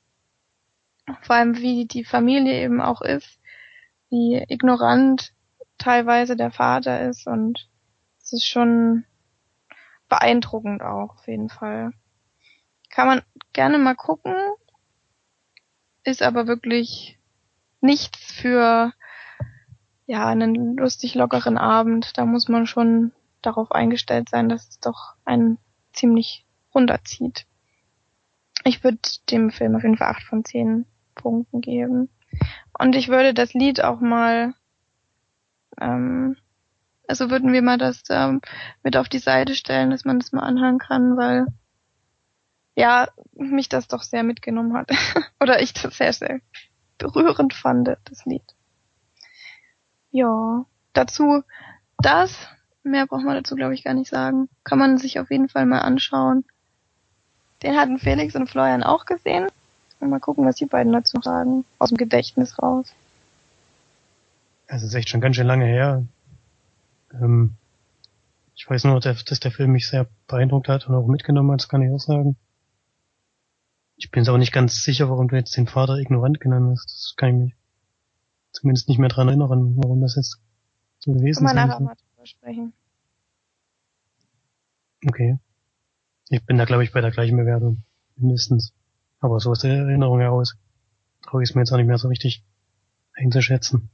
Vor allem wie die Familie eben auch ist, wie ignorant teilweise der Vater ist und es ist schon beeindruckend auch auf jeden Fall. Kann man gerne mal gucken. Ist aber wirklich nichts für ja, einen lustig lockeren Abend. Da muss man schon darauf eingestellt sein, dass es doch einen ziemlich runterzieht. Ich würde dem Film auf jeden Fall acht von zehn Punkten geben. Und ich würde das Lied auch mal, ähm, also würden wir mal das ähm, mit auf die Seite stellen, dass man das mal anhören kann, weil ja, mich das doch sehr mitgenommen hat. Oder ich das sehr, sehr berührend fand, das Lied. Ja, dazu das, mehr braucht man dazu glaube ich gar nicht sagen. Kann man sich auf jeden Fall mal anschauen. Den hatten Felix und Florian auch gesehen. Und mal gucken, was die beiden dazu sagen. Aus dem Gedächtnis raus. Es ist echt schon ganz schön lange her. Ähm, ich weiß nur, dass der Film mich sehr beeindruckt hat und auch mitgenommen hat, das kann ich auch sagen. Ich bin jetzt auch nicht ganz sicher, warum du jetzt den Vater ignorant genannt hast. Das kann ich mich zumindest nicht mehr dran erinnern, warum das jetzt so gewesen ist. Können wir nachher mal drüber sprechen. Okay. Ich bin da, glaube ich, bei der gleichen Bewertung. Mindestens. Aber so ist die Erinnerung heraus. Traue ich es mir jetzt auch nicht mehr so richtig einzuschätzen.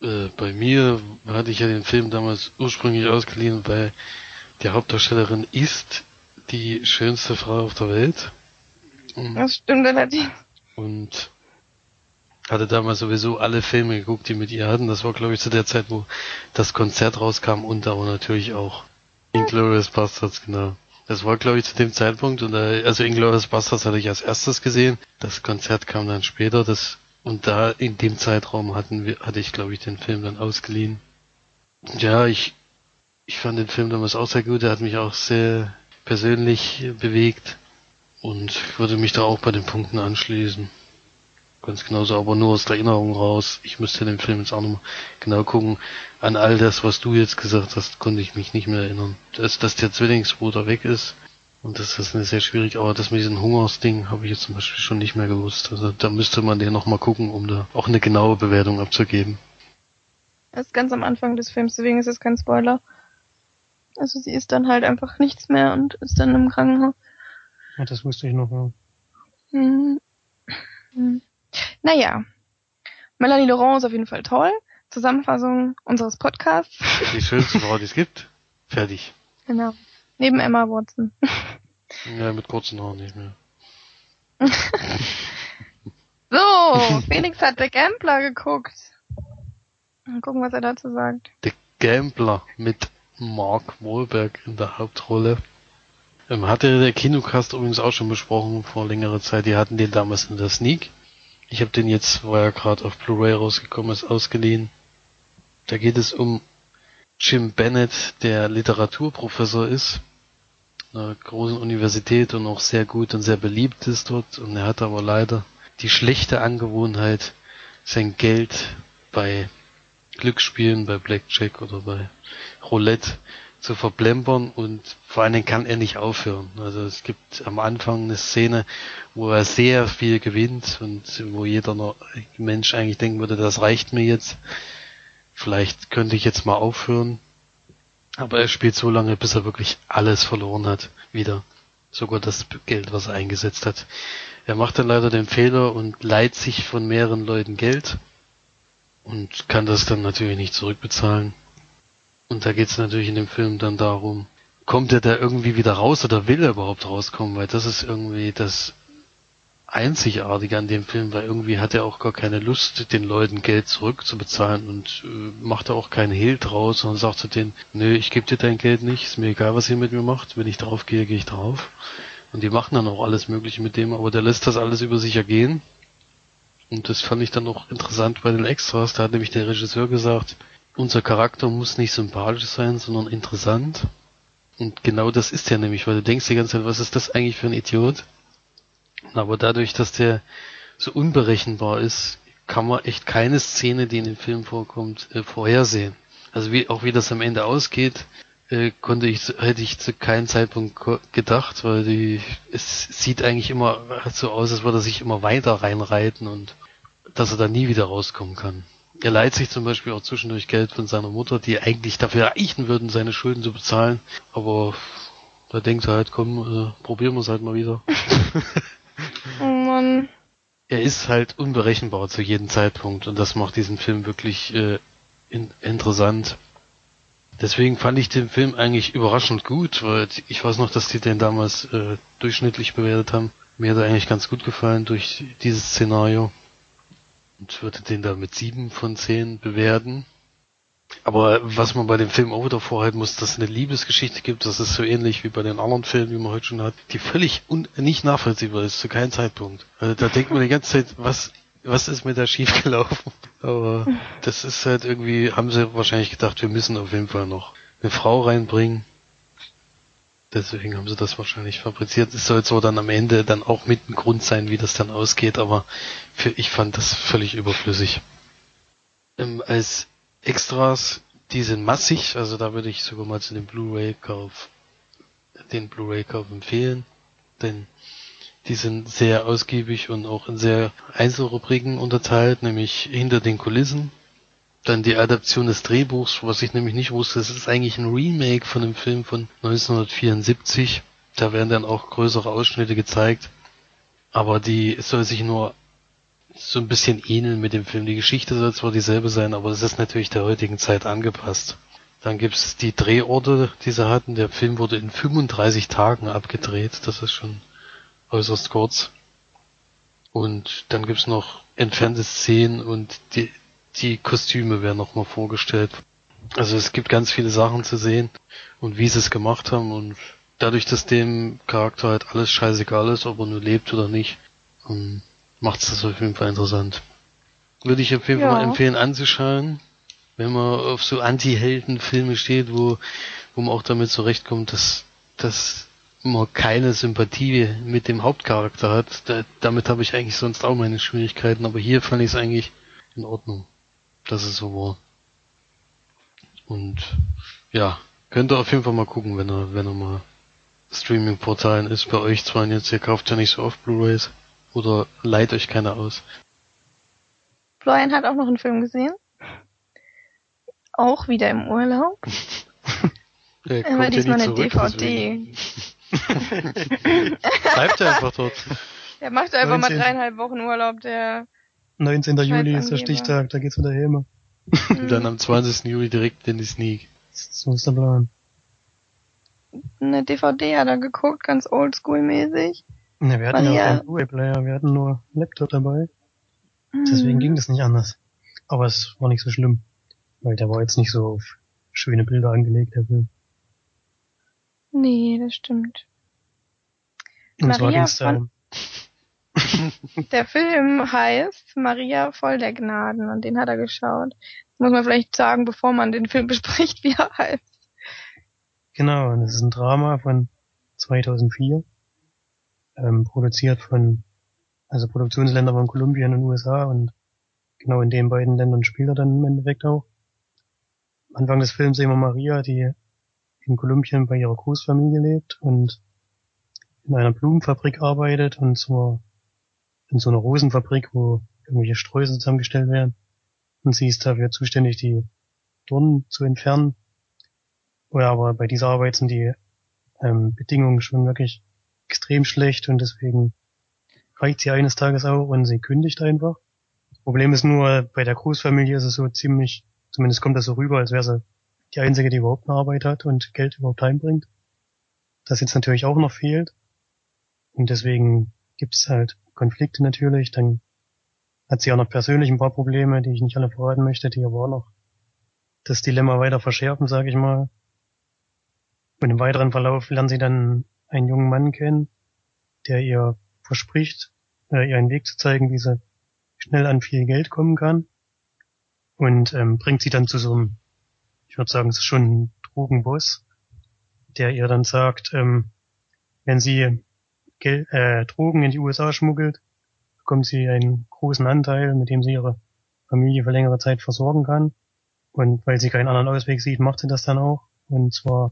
Äh, bei mir hatte ich ja den Film damals ursprünglich ausgeliehen, weil die Hauptdarstellerin ist die schönste Frau auf der Welt. Und, Das stimmt allerdings. und hatte damals sowieso alle Filme geguckt, die mit ihr hatten. Das war, glaube ich, zu der Zeit, wo das Konzert rauskam und aber natürlich auch Inglourious Bastards, genau. Das war, glaube ich, zu dem Zeitpunkt, und also Inglourious Bastards hatte ich als erstes gesehen. Das Konzert kam dann später, das, und da in dem Zeitraum hatten wir, hatte ich, glaube ich, den Film dann ausgeliehen. Ja, ich, ich fand den Film damals auch sehr gut, er hat mich auch sehr persönlich bewegt und würde mich da auch bei den Punkten anschließen. Ganz genauso, aber nur aus der Erinnerung raus. Ich müsste den Film jetzt auch nochmal genau gucken. An all das, was du jetzt gesagt hast, konnte ich mich nicht mehr erinnern. Dass, dass der Zwillingsbruder weg ist. Und das ist eine sehr schwierig, aber das mit diesem Hungersding habe ich jetzt zum Beispiel schon nicht mehr gewusst. Also da müsste man den nochmal gucken, um da auch eine genaue Bewertung abzugeben. Das ist ganz am Anfang des Films, deswegen ist es kein Spoiler. Also sie ist dann halt einfach nichts mehr und ist dann im Krankenhaus. Ja, das wusste ich noch. Ja. Hm. Hm. Naja. Melanie Laurent ist auf jeden Fall toll. Zusammenfassung unseres Podcasts. Die schönste Frau, die es gibt. Fertig. Genau. Neben Emma Watson. Ja, mit kurzen Haaren nicht mehr. So, Felix hat The Gambler geguckt. Mal gucken, was er dazu sagt. The Gambler mit Mark Wahlberg in der Hauptrolle. Ähm, hatte der Kinocast übrigens auch schon besprochen vor längerer Zeit. Die hatten den damals in der Sneak. Ich habe den jetzt, weil er gerade auf Blu-ray rausgekommen ist, ausgeliehen. Da geht es um Jim Bennett, der Literaturprofessor ist, einer großen Universität und auch sehr gut und sehr beliebt ist dort. Und er hat aber leider die schlechte Angewohnheit, sein Geld bei Glücksspielen, bei Blackjack oder bei Roulette zu verplempern und vor allen Dingen kann er nicht aufhören. Also es gibt am Anfang eine Szene, wo er sehr viel gewinnt und wo jeder Mensch eigentlich denken würde, das reicht mir jetzt. Vielleicht könnte ich jetzt mal aufhören. Aber er spielt so lange, bis er wirklich alles verloren hat. Wieder. Sogar das Geld, was er eingesetzt hat. Er macht dann leider den Fehler und leiht sich von mehreren Leuten Geld und kann das dann natürlich nicht zurückbezahlen. Und da geht's natürlich in dem Film dann darum, kommt er da irgendwie wieder raus oder will er überhaupt rauskommen, weil das ist irgendwie das Einzigartige an dem Film, weil irgendwie hat er auch gar keine Lust, den Leuten Geld zurückzubezahlen und äh, macht er auch keinen Hehl draus, sondern sagt zu denen, nö, ich gebe dir dein Geld nicht, ist mir egal, was ihr mit mir macht, wenn ich drauf gehe, gehe ich drauf. Und die machen dann auch alles Mögliche mit dem, aber der lässt das alles über sich ergehen. Und das fand ich dann auch interessant bei den Extras, da hat nämlich der Regisseur gesagt, unser Charakter muss nicht sympathisch sein, sondern interessant. Und genau das ist er nämlich, weil du denkst die ganze Zeit, was ist das eigentlich für ein Idiot? Aber dadurch, dass der so unberechenbar ist, kann man echt keine Szene, die in dem Film vorkommt, äh, vorhersehen. Also wie, auch wie das am Ende ausgeht, äh, konnte ich, hätte ich zu keinem Zeitpunkt gedacht, weil die, es sieht eigentlich immer so aus, als würde er sich immer weiter reinreiten und dass er da nie wieder rauskommen kann. Er leiht sich zum Beispiel auch zwischendurch Geld von seiner Mutter, die eigentlich dafür reichen würden, seine Schulden zu bezahlen, aber Da denkt er halt, komm, äh, probieren wir es halt mal wieder. Oh Mann. er ist halt unberechenbar zu jedem Zeitpunkt und das macht diesen Film wirklich äh, in, interessant. Deswegen fand ich den Film eigentlich überraschend gut, weil ich weiß noch, dass die den damals äh, durchschnittlich bewertet haben. Mir hat er eigentlich ganz gut gefallen durch dieses Szenario und würde den da mit sieben von zehn bewerten. Aber was man bei dem Film auch wieder vorhalten muss, dass es eine Liebesgeschichte gibt, das ist so ähnlich wie bei den anderen Filmen, die man heute schon hat, die völlig un nicht nachvollziehbar ist, zu keinem Zeitpunkt. Also da denkt man die ganze Zeit, was, was ist mit da schiefgelaufen? Aber das ist halt irgendwie, haben sie wahrscheinlich gedacht, wir müssen auf jeden Fall noch eine Frau reinbringen. Deswegen haben sie das wahrscheinlich fabriziert. Es soll so dann am Ende dann auch mit ein Grund sein, wie das dann ausgeht, aber für, ich fand das völlig überflüssig. Ähm, als Extras, die sind massig, also da würde ich sogar mal zu dem Blu-ray-Kauf, den Blu-ray-Kauf empfehlen, denn die sind sehr ausgiebig und auch in sehr Einzelrubriken unterteilt, nämlich hinter den Kulissen. Dann die Adaption des Drehbuchs, was ich nämlich nicht wusste, es ist eigentlich ein Remake von einem Film von 1974. Da werden dann auch größere Ausschnitte gezeigt. Aber die soll sich nur so ein bisschen ähneln mit dem Film. Die Geschichte soll zwar dieselbe sein, aber es ist natürlich der heutigen Zeit angepasst. Dann gibt's die Drehorte, die sie hatten. Der Film wurde in 35 Tagen abgedreht. Das ist schon äußerst kurz. Und dann gibt's noch entfernte Szenen und die, die Kostüme werden nochmal vorgestellt. Also es gibt ganz viele Sachen zu sehen und wie sie es gemacht haben und dadurch, dass dem Charakter halt alles scheißegal ist, ob er nur lebt oder nicht, ähm, macht es das auf jeden Fall interessant. Würde ich auf jeden Ja. Fall mal empfehlen anzuschauen, wenn man auf so Anti-Helden-Filme steht, wo, wo man auch damit zurechtkommt, dass, dass man keine Sympathie mit dem Hauptcharakter hat. Da, damit habe ich eigentlich sonst auch meine Schwierigkeiten, aber hier fand ich es eigentlich in Ordnung, dass es so war. Und ja, könnt ihr auf jeden Fall mal gucken, wenn er, wenn er mal Streaming-Portalen ist. Bei euch zwar jetzt, ihr kauft ja nicht so oft Blu-rays oder leiht euch keine aus. Florian hat auch noch einen Film gesehen. Auch wieder im Urlaub. Der Aber diesmal eine zurück, DVD. Bleibt er einfach dort. Der macht einfach mal 19. dreieinhalb Wochen Urlaub, der 19. Juli ist der. Stichtag, da geht's wieder hin. Und dann am 20. Juli direkt in die Sneak. So ist der Plan. eine DVD hat er geguckt, ganz oldschool-mäßig. Ne, wir hatten ja, Maria- keinen Blu-ray-Player, wir hatten nur einen Laptop dabei. Deswegen Hm. ging das nicht anders. Aber es war nicht so schlimm. Weil der war jetzt nicht so auf schöne Bilder angelegt, der Film. Nee, das stimmt. Und zwar Maria da von- Der Film heißt Maria voll der Gnaden und den hat er geschaut. Muss man vielleicht sagen, bevor man den Film bespricht, wie er heißt. Genau, und es ist ein Drama von 2004, ähm, produziert von, also Produktionsländer von Kolumbien und USA und genau in den beiden Ländern spielt er dann im Endeffekt auch. Am Anfang des Films sehen wir Maria, die in Kolumbien bei ihrer Großfamilie lebt und in einer Blumenfabrik arbeitet und zwar in so einer Rosenfabrik, wo irgendwelche Sträuße zusammengestellt werden. Und sie ist dafür zuständig, die Dornen zu entfernen ja, aber bei dieser Arbeit sind die ähm, Bedingungen schon wirklich extrem schlecht und deswegen reicht sie eines Tages auch und sie kündigt einfach. Das Problem ist nur, bei der Großfamilie ist es so ziemlich, zumindest kommt das so rüber, als wäre sie die einzige, die überhaupt eine Arbeit hat und Geld überhaupt heimbringt. Das jetzt natürlich auch noch fehlt. Und deswegen gibt's halt Konflikte natürlich. Dann hat sie auch noch persönlich ein paar Probleme, die ich nicht alle verraten möchte, die aber auch noch das Dilemma weiter verschärfen, sage ich mal. Und im weiteren Verlauf lernen sie dann einen jungen Mann kennen, der ihr verspricht, äh, ihr einen Weg zu zeigen, wie sie schnell an viel Geld kommen kann. Und ähm, bringt sie dann zu so einem, ich würde sagen, es ist schon ein Drogenboss, der ihr dann sagt, ähm, wenn sie Gel äh, Drogen in die USA schmuggelt, bekommt sie einen großen Anteil, mit dem sie ihre Familie für längere Zeit versorgen kann. Und weil sie keinen anderen Ausweg sieht, macht sie das dann auch. Und zwar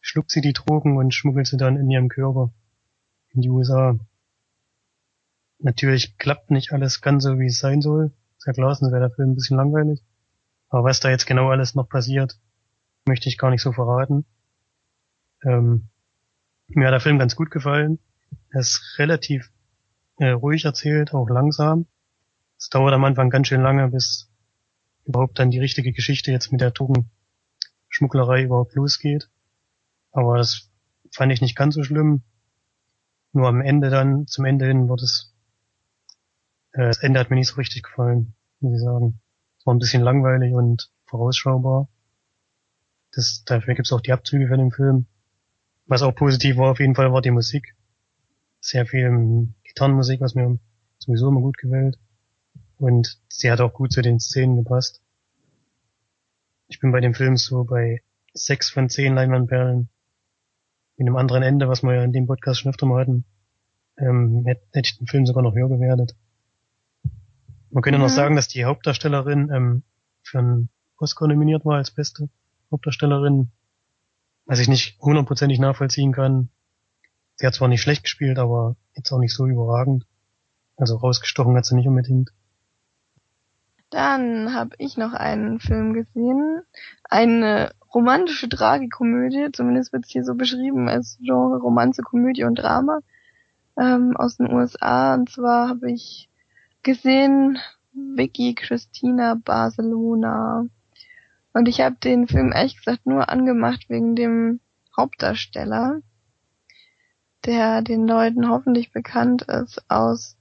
schluckt sie die Drogen und schmuggelt sie dann in ihrem Körper in die USA. Natürlich klappt nicht alles ganz so, wie es sein soll. Ist ja klar, sonst wäre der Film ein bisschen langweilig. Aber was da jetzt genau alles noch passiert, möchte ich gar nicht so verraten. Ähm, Mir hat der Film ganz gut gefallen. Er ist relativ äh, ruhig erzählt, auch langsam. Es dauert am Anfang ganz schön lange, bis überhaupt dann die richtige Geschichte jetzt mit der Drogenschmugglerei überhaupt losgeht. Aber das fand ich nicht ganz so schlimm. Nur am Ende dann, zum Ende hin, wird es, äh, das Ende hat mir nicht so richtig gefallen, muss ich sagen. Es war ein bisschen langweilig und vorausschaubar. Das, dafür gibt's auch die Abzüge für den Film. Was auch positiv war auf jeden Fall war die Musik. Sehr viel Gitarrenmusik, was mir sowieso immer gut gefällt. Und sie hat auch gut zu den Szenen gepasst. Ich bin bei dem Film so bei sechs von zehn Leinwandperlen. Mit einem anderen Ende, was wir ja in dem Podcast schon öfter mal hatten, ähm, hätte, hätte ich den Film sogar noch höher bewertet. Man könnte mhm. noch sagen, dass die Hauptdarstellerin ähm, für einen Oscar nominiert war als beste Hauptdarstellerin was ich nicht hundertprozentig nachvollziehen kann. Sie hat zwar nicht schlecht gespielt, aber jetzt auch nicht so überragend. Also rausgestochen hat sie nicht unbedingt. Dann habe ich noch einen Film gesehen. Eine romantische Tragikomödie, zumindest wird es hier so beschrieben als Genre Romanze, Komödie und Drama ähm, aus den USA. Und zwar habe ich gesehen Vicky Christina Barcelona. Und ich habe den Film ehrlich gesagt nur angemacht wegen dem Hauptdarsteller, der den Leuten hoffentlich bekannt ist aus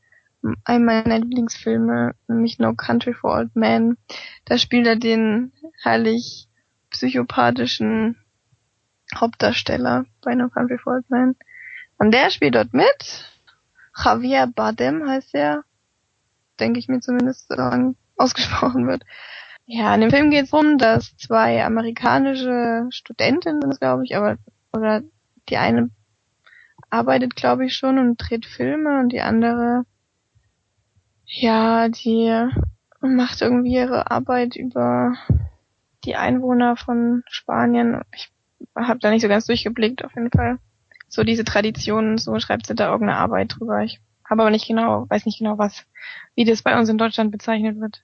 einem meiner Lieblingsfilme, nämlich No Country for Old Men. Da spielt er den herrlich psychopathischen Hauptdarsteller bei No Country for Old Men. Und der spielt dort mit. Javier Bardem heißt er. Denke ich mir zumindest, so ausgesprochen wird. Ja, in dem Film geht es darum, dass zwei amerikanische Studentinnen glaube ich, aber oder die eine arbeitet, glaube ich, schon und dreht Filme und die andere, ja, die macht irgendwie ihre Arbeit über die Einwohner von Spanien. Ich habe da nicht so ganz durchgeblickt, auf jeden Fall. So diese Traditionen, so schreibt sie da irgendeine Arbeit drüber. Ich habe aber nicht genau, weiß nicht genau was, wie das bei uns in Deutschland bezeichnet wird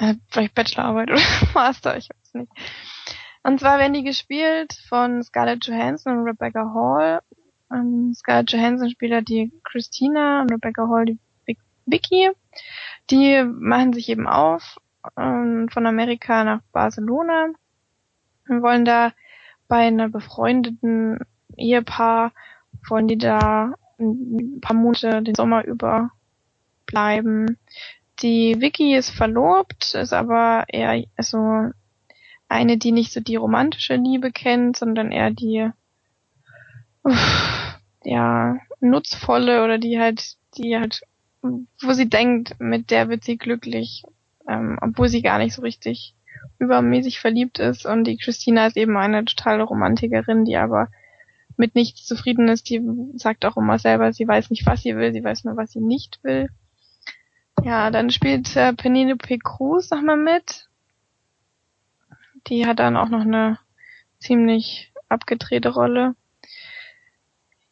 äh, vielleicht Bachelorarbeit oder Master, ich weiß nicht. Und zwar werden die gespielt von Scarlett Johansson und Rebecca Hall. Ähm, Scarlett Johansson spielt da die Christina und Rebecca Hall die Vicky. Die machen sich eben auf ähm, von Amerika nach Barcelona und wollen da bei einer befreundeten Ehepaar, wollen die da ein paar Monate den Sommer über bleiben. Die Vicky ist verlobt, ist aber eher so eine, die nicht so die romantische Liebe kennt, sondern eher die ja nutzvolle oder die halt die halt wo sie denkt, mit der wird sie glücklich, ähm, obwohl sie gar nicht so richtig übermäßig verliebt ist. Und die Christina ist eben eine totale Romantikerin, die aber mit nichts zufrieden ist. Die sagt auch immer selber, sie weiß nicht, was sie will, sie weiß nur, was sie nicht will. Ja, dann spielt äh, Penelope Cruz nochmal mit. Die hat dann auch noch eine ziemlich abgedrehte Rolle.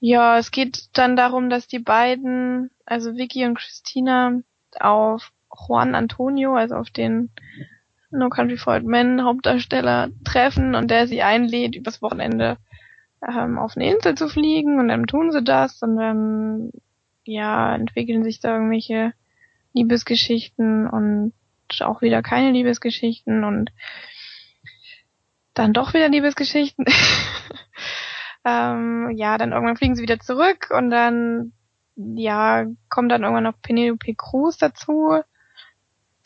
Ja, es geht dann darum, dass die beiden, also Vicky und Christina, auf Juan Antonio, also auf den No Country for Old Men Hauptdarsteller treffen und der sie einlädt, übers Wochenende ähm, auf eine Insel zu fliegen und dann tun sie das und dann ja entwickeln sich da irgendwelche Liebesgeschichten und auch wieder keine Liebesgeschichten und dann doch wieder Liebesgeschichten. ähm, ja, dann irgendwann fliegen sie wieder zurück und dann, ja, kommt dann irgendwann noch Penelope Cruz dazu,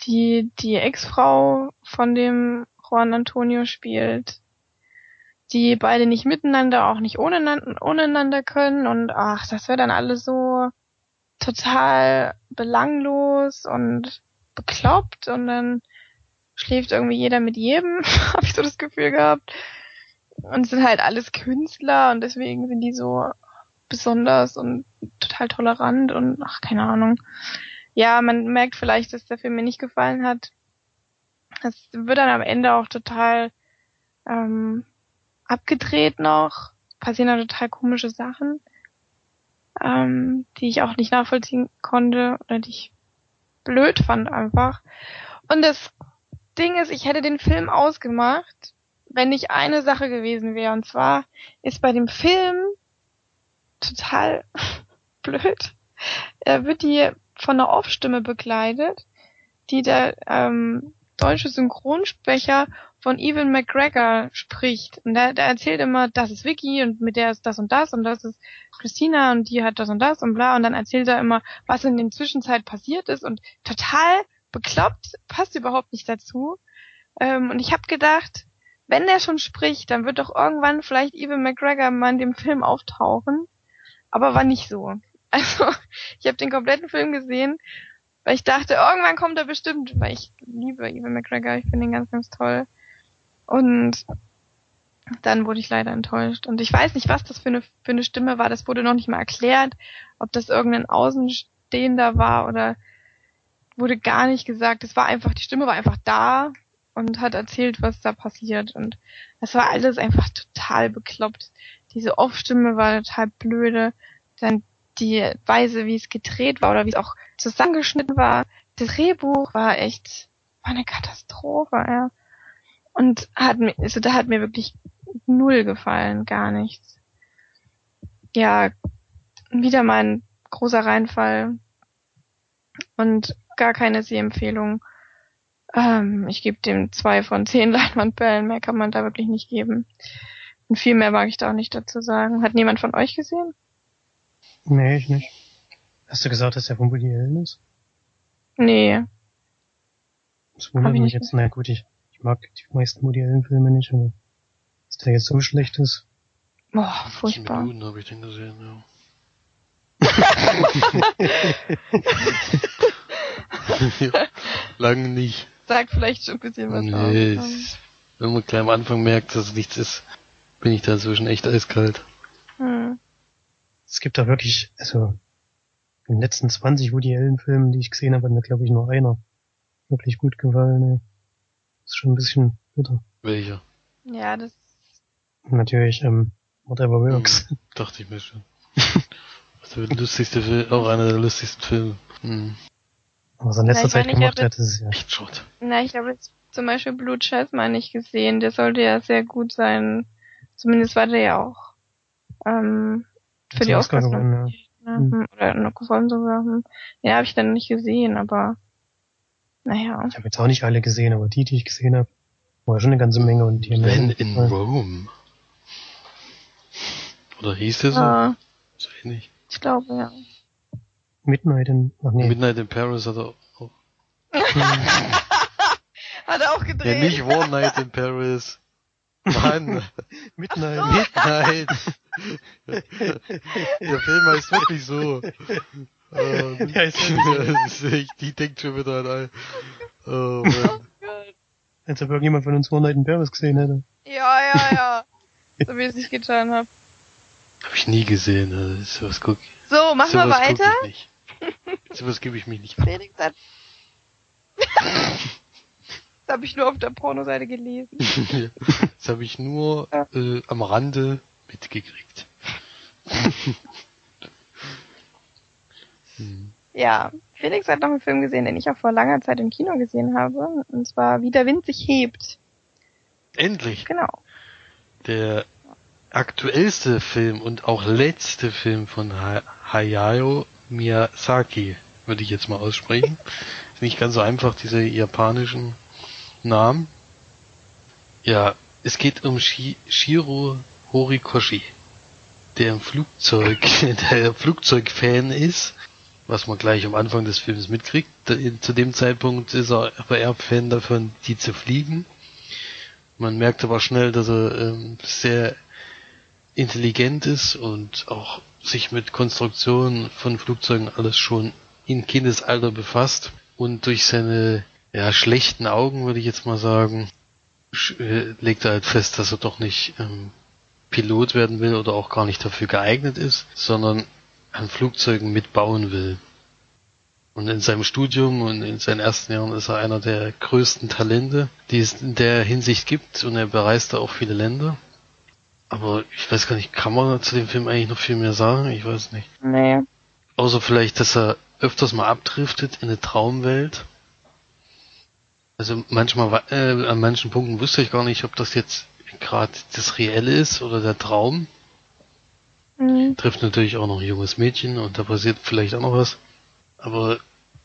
die die Ex-Frau von dem Juan Antonio spielt, die beide nicht miteinander, auch nicht ohne, ohneinander können und ach, das wird dann alles so total belanglos und bekloppt und dann schläft irgendwie jeder mit jedem, habe ich so das Gefühl gehabt. Und sind halt alles Künstler und deswegen sind die so besonders und total tolerant und ach, keine Ahnung. Ja, man merkt vielleicht, dass der Film mir nicht gefallen hat. Es wird dann am Ende auch total ähm, abgedreht noch, passieren da total komische Sachen ähm, die ich auch nicht nachvollziehen konnte oder die ich blöd fand einfach. Und das Ding ist, ich hätte den Film ausgemacht, wenn nicht eine Sache gewesen wäre. Und zwar ist bei dem Film total blöd. Er wird die von einer Off-Stimme begleitet, die der ähm, deutsche Synchronsprecher von Evan McGregor spricht. Und der, der erzählt immer, das ist Vicky und mit der ist das und das und das ist Christina und die hat das und das und bla. Und dann erzählt er immer, was in der Zwischenzeit passiert ist und total bekloppt, passt überhaupt nicht dazu. Ähm, und ich habe gedacht, wenn der schon spricht, dann wird doch irgendwann vielleicht Evan McGregor mal in dem Film auftauchen. Aber war nicht so. Also, ich habe den kompletten Film gesehen, weil ich dachte, irgendwann kommt er bestimmt, weil ich liebe Evan McGregor, ich finde ihn ganz, ganz toll. Und dann wurde ich leider enttäuscht. Und ich weiß nicht, was das für eine, für eine Stimme war. Das wurde noch nicht mal erklärt, ob das irgendein Außenstehender war oder wurde gar nicht gesagt. Es war einfach, die Stimme war einfach da und hat erzählt, was da passiert. Und das war alles einfach total bekloppt. Diese Off-Stimme war total blöde. Dann die Weise, wie es gedreht war oder wie es auch zusammengeschnitten war. Das Drehbuch war echt, war eine Katastrophe, ja. Und hat mir, also da hat mir wirklich null gefallen, gar nichts. Ja, wieder mal ein großer Reinfall und gar keine Sehempfehlung. Ähm, ich gebe dem zwei von zehn Leinwandperlen, mehr kann man da wirklich nicht geben. Und viel mehr mag ich da auch nicht dazu sagen. Hat niemand von euch gesehen? Nee, ich nicht. Hast du gesagt, dass er von Woody Allen ist? Nee. Das wundert mich nicht jetzt. Na gut, ich, ich mag die meisten Woody Allen Filme nicht, aber dass der jetzt so schlecht ist. Boah, 15 furchtbar. Minuten habe ich den gesehen, ja. ja. Lange nicht. Sagt vielleicht schon ein bisschen was Nee, aus. wenn man gleich am Anfang merkt, dass es nichts ist, bin ich da inzwischen echt eiskalt. Hm. Es gibt da wirklich, also in den letzten 20 Woody Allen Filmen, die ich gesehen habe, hat mir glaube ich nur einer wirklich gut gefallen. Ey. Ist schon ein bisschen bitter. Welcher? Ja, das natürlich, ähm, Whatever Works. Hm, dachte ich mir schon. Das der lustigste Film, auch einer der lustigsten Filme. Hm, Was er in letzter Ja, ich Zeit gemacht hat, ist ja echt Schrott. Na, ich habe jetzt zum Beispiel Blue Jasmine nicht gesehen. Der sollte ja sehr gut sein. Zumindest war der ja auch ähm, für die Oscar Oscars gewonnen, nominiert, ne? Hm, oder noch sogar. Ja, habe ich dann nicht gesehen, aber naja. Ich habe jetzt auch nicht alle gesehen, aber die, die ich gesehen habe, war schon eine ganze Menge und die haben mir When gut in gefallen. Rome. Oder hieß der so? Ja, So ähnlich. ich glaube, ja. Midnight in, ach nee, Midnight in Paris hat er auch. Hat er auch Ja, gedreht. nicht One Night in Paris. Mann, Midnight. Midnight. Der Film heißt wirklich so. Ähm, Ja, ist ja echt, die denkt schon wieder an ein. Oh Mann. Als ob irgendjemand von uns One Night in Paris gesehen hätte. Ja, ja, ja. so wie ich es nicht getan habe. Hab ich nie gesehen. Also sowas guck, So, machen wir weiter. ich nicht. Sowas gebe ich mich nicht an. Felix hat. das habe ich nur auf der Pornoseite gelesen. Das habe ich nur äh, am Rande mitgekriegt. Hm. Ja, Felix hat noch einen Film gesehen, den ich auch vor langer Zeit im Kino gesehen habe. Und zwar Wie der Wind sich hebt. Endlich! Genau. Der aktuellste Film und auch letzte Film von ha Hayao Miyazaki, würde ich jetzt mal aussprechen. Ist nicht ganz so einfach, diese japanischen Namen. Ja, es geht um Shi Shiro Horikoshi, der im Flugzeug, der Flugzeugfan ist, was man gleich am Anfang des Films mitkriegt. Zu dem Zeitpunkt ist er aber eher Fan davon, die zu fliegen. Man merkt aber schnell, dass er ähm, sehr intelligent ist und auch sich mit Konstruktionen von Flugzeugen alles schon in Kindesalter befasst und durch seine ja, schlechten Augen, würde ich jetzt mal sagen, äh, legt er halt fest, dass er doch nicht ähm, Pilot werden will oder auch gar nicht dafür geeignet ist, sondern an Flugzeugen mitbauen will. Und in seinem Studium und in seinen ersten Jahren ist er einer der größten Talente, die es in der Hinsicht gibt und er bereist da auch viele Länder. Aber ich weiß gar nicht, kann man zu dem Film eigentlich noch viel mehr sagen? Ich weiß nicht. Nee. Außer vielleicht, dass er öfters mal abdriftet in eine Traumwelt. Also manchmal, äh, an manchen Punkten wusste ich gar nicht, ob das jetzt gerade das Reelle ist oder der Traum. Mhm. Trifft natürlich auch noch ein junges Mädchen und da passiert vielleicht auch noch was. Aber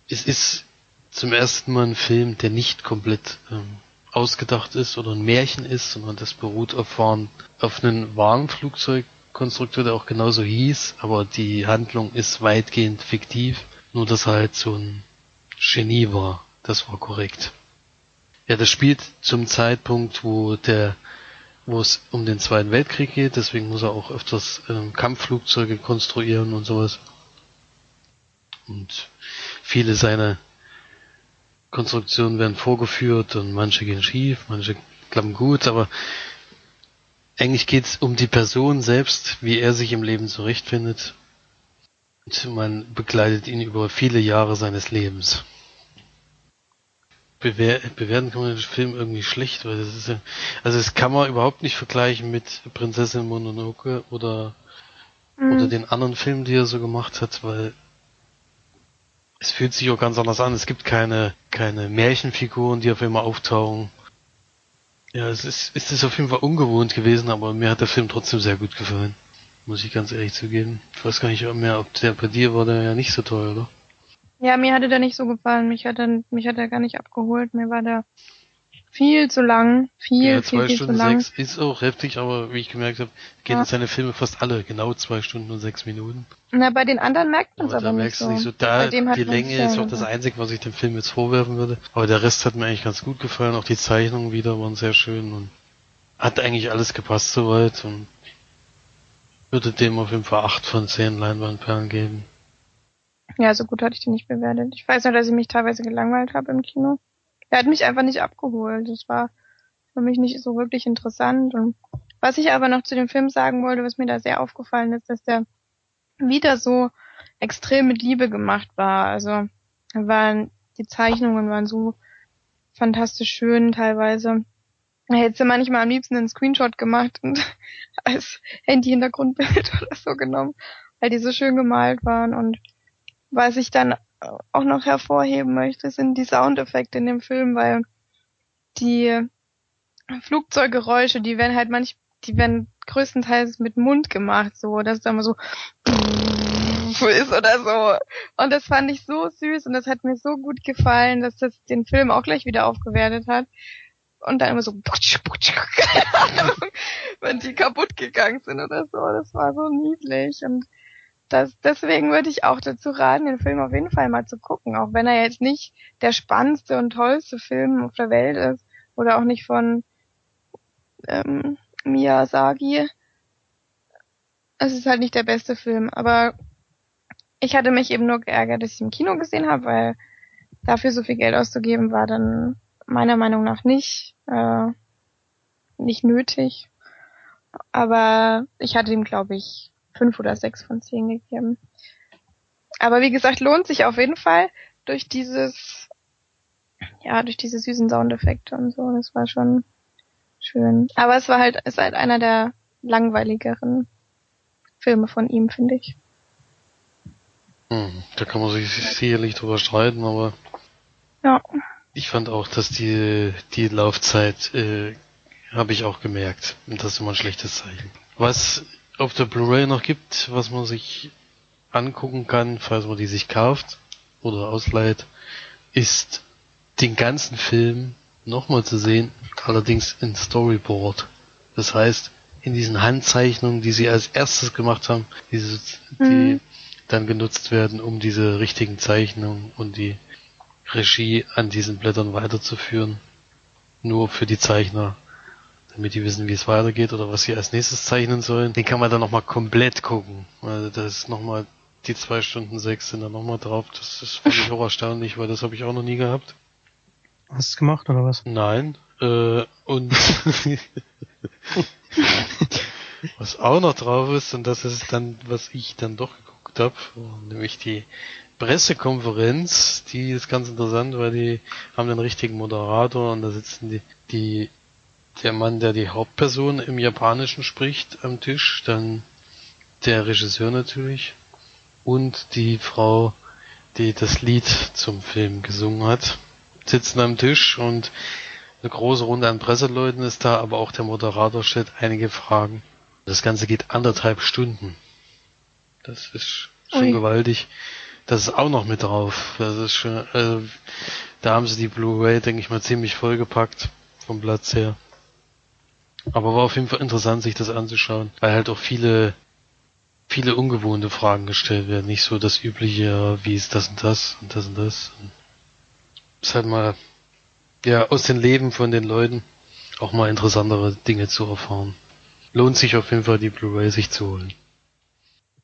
es ist zum ersten Mal ein Film, der nicht komplett ähm, ausgedacht ist oder ein Märchen ist, sondern das beruht auf, auf einem wahren Flugzeugkonstrukteur, der auch genauso hieß, aber die Handlung ist weitgehend fiktiv, nur dass er halt so ein Genie war. Das war korrekt. Ja, das spielt zum Zeitpunkt, wo der wo es um den Zweiten Weltkrieg geht, deswegen muss er auch öfters ähm, Kampfflugzeuge konstruieren und sowas. Und viele seiner Konstruktionen werden vorgeführt und manche gehen schief, manche klappen gut, aber eigentlich geht es um die Person selbst, wie er sich im Leben zurechtfindet. Und man begleitet ihn über viele Jahre seines Lebens. Bewer bewerten kann man den Film irgendwie schlecht, weil das ist ja, also das kann man überhaupt nicht vergleichen mit Prinzessin Mononoke oder Mhm. oder den anderen Filmen, die er so gemacht hat, weil es fühlt sich auch ganz anders an. Es gibt keine keine Märchenfiguren, die auf einmal auftauchen. Ja, es ist es ist auf jeden Fall ungewohnt gewesen, aber mir hat der Film trotzdem sehr gut gefallen. Muss ich ganz ehrlich zugeben. Ich weiß gar nicht mehr, ob der bei dir war, der ja nicht so toll, oder? Ja, mir hatte der nicht so gefallen. Mich hat er, mich hat er gar nicht abgeholt. Mir war der viel zu lang. Viel, Ja, viel, zwei viel zu Stunden lang. sechs ist auch heftig, aber wie ich gemerkt habe, gehen Ja. seine Filme fast alle genau zwei Stunden und sechs Minuten. Na, bei den anderen merkt man es Aber aber, da nicht merkst so. du nicht so, da die Länge ist auch das. Einzige, was ich dem Film jetzt vorwerfen würde. Aber der Rest hat mir eigentlich ganz gut gefallen. Auch die Zeichnungen wieder waren sehr schön und hat eigentlich alles gepasst soweit und würde dem auf jeden Fall acht von zehn Leinwandperlen geben. Ja, so gut hatte ich den nicht bewertet. Ich weiß nur, dass ich mich teilweise gelangweilt habe im Kino. Er hat mich einfach nicht abgeholt. Das war für mich nicht so wirklich interessant. Und was ich aber noch zu dem Film sagen wollte, was mir da sehr aufgefallen ist, dass der wieder so extrem mit Liebe gemacht war. Also waren die Zeichnungen waren so fantastisch schön teilweise. Er hätte manchmal am liebsten einen Screenshot gemacht und als Handy-Hintergrundbild oder so genommen, weil die so schön gemalt waren und was ich dann auch noch hervorheben möchte, sind die Soundeffekte in dem Film, weil die Flugzeuggeräusche, die werden halt manch, die werden größtenteils mit Mund gemacht, so, dass es dann mal so ist oder so. Und das fand ich so süß und das hat mir so gut gefallen, dass das den Film auch gleich wieder aufgewertet hat. Und dann immer so, wenn die kaputt gegangen sind oder so. Das war so niedlich und das, deswegen würde ich auch dazu raten, den Film auf jeden Fall mal zu gucken, auch wenn er jetzt nicht der spannendste und tollste Film auf der Welt ist oder auch nicht von ähm, Miyazaki. Es ist halt nicht der beste Film, aber ich hatte mich eben nur geärgert, dass ich im Kino gesehen habe, weil dafür so viel Geld auszugeben war dann meiner Meinung nach nicht äh, nicht nötig. Aber ich hatte ihm, glaube ich, fünf oder sechs von zehn gegeben. Aber wie gesagt, lohnt sich auf jeden Fall durch dieses, ja, durch diese süßen Soundeffekte und so. Das war schon schön. Aber es war halt, ist halt einer der langweiligeren Filme von ihm, finde ich. Hm, da kann man sich sicherlich drüber streiten, aber Ja. ich fand auch, dass die, die Laufzeit, äh, habe ich auch gemerkt. Und das ist immer ein schlechtes Zeichen. Was auf der Blu-ray noch gibt, was man sich angucken kann, falls man die sich kauft oder ausleiht, ist den ganzen Film nochmal zu sehen, allerdings in Storyboard. Das heißt, in diesen Handzeichnungen, die sie als erstes gemacht haben, diese, die Mhm. dann genutzt werden, um diese richtigen Zeichnungen und die Regie an diesen Blättern weiterzuführen. Nur für die Zeichner, damit die wissen, wie es weitergeht oder was sie als nächstes zeichnen sollen. Den kann man dann nochmal komplett gucken. Also das ist nochmal, die zwei Stunden sechs sind dann nochmal drauf. Das ist völlig auch erstaunlich, weil das habe ich auch noch nie gehabt. Hast du es gemacht oder was? Nein. Äh, und was auch noch drauf ist, und das ist dann, was ich dann doch geguckt habe, nämlich die Pressekonferenz, die ist ganz interessant, weil die haben den richtigen Moderator und da sitzen die, die der Mann, der die Hauptperson im Japanischen spricht am Tisch, dann der Regisseur natürlich und die Frau, die das Lied zum Film gesungen hat, sitzen am Tisch und eine große Runde an Presseleuten ist da, aber auch der Moderator stellt einige Fragen. Das Ganze geht anderthalb Stunden. Das ist schon Ui. gewaltig. Das ist auch noch mit drauf. Das ist schon, also, da haben sie die Blu-ray, denke ich mal, ziemlich vollgepackt vom Platz her. Aber war auf jeden Fall interessant, sich das anzuschauen, weil halt auch viele, viele ungewohnte Fragen gestellt werden. Nicht so das übliche, wie ist das und das und das und das. Und ist halt mal, ja, aus den Leben von den Leuten auch mal interessantere Dinge zu erfahren. Lohnt sich auf jeden Fall, die Blu-ray sich zu holen.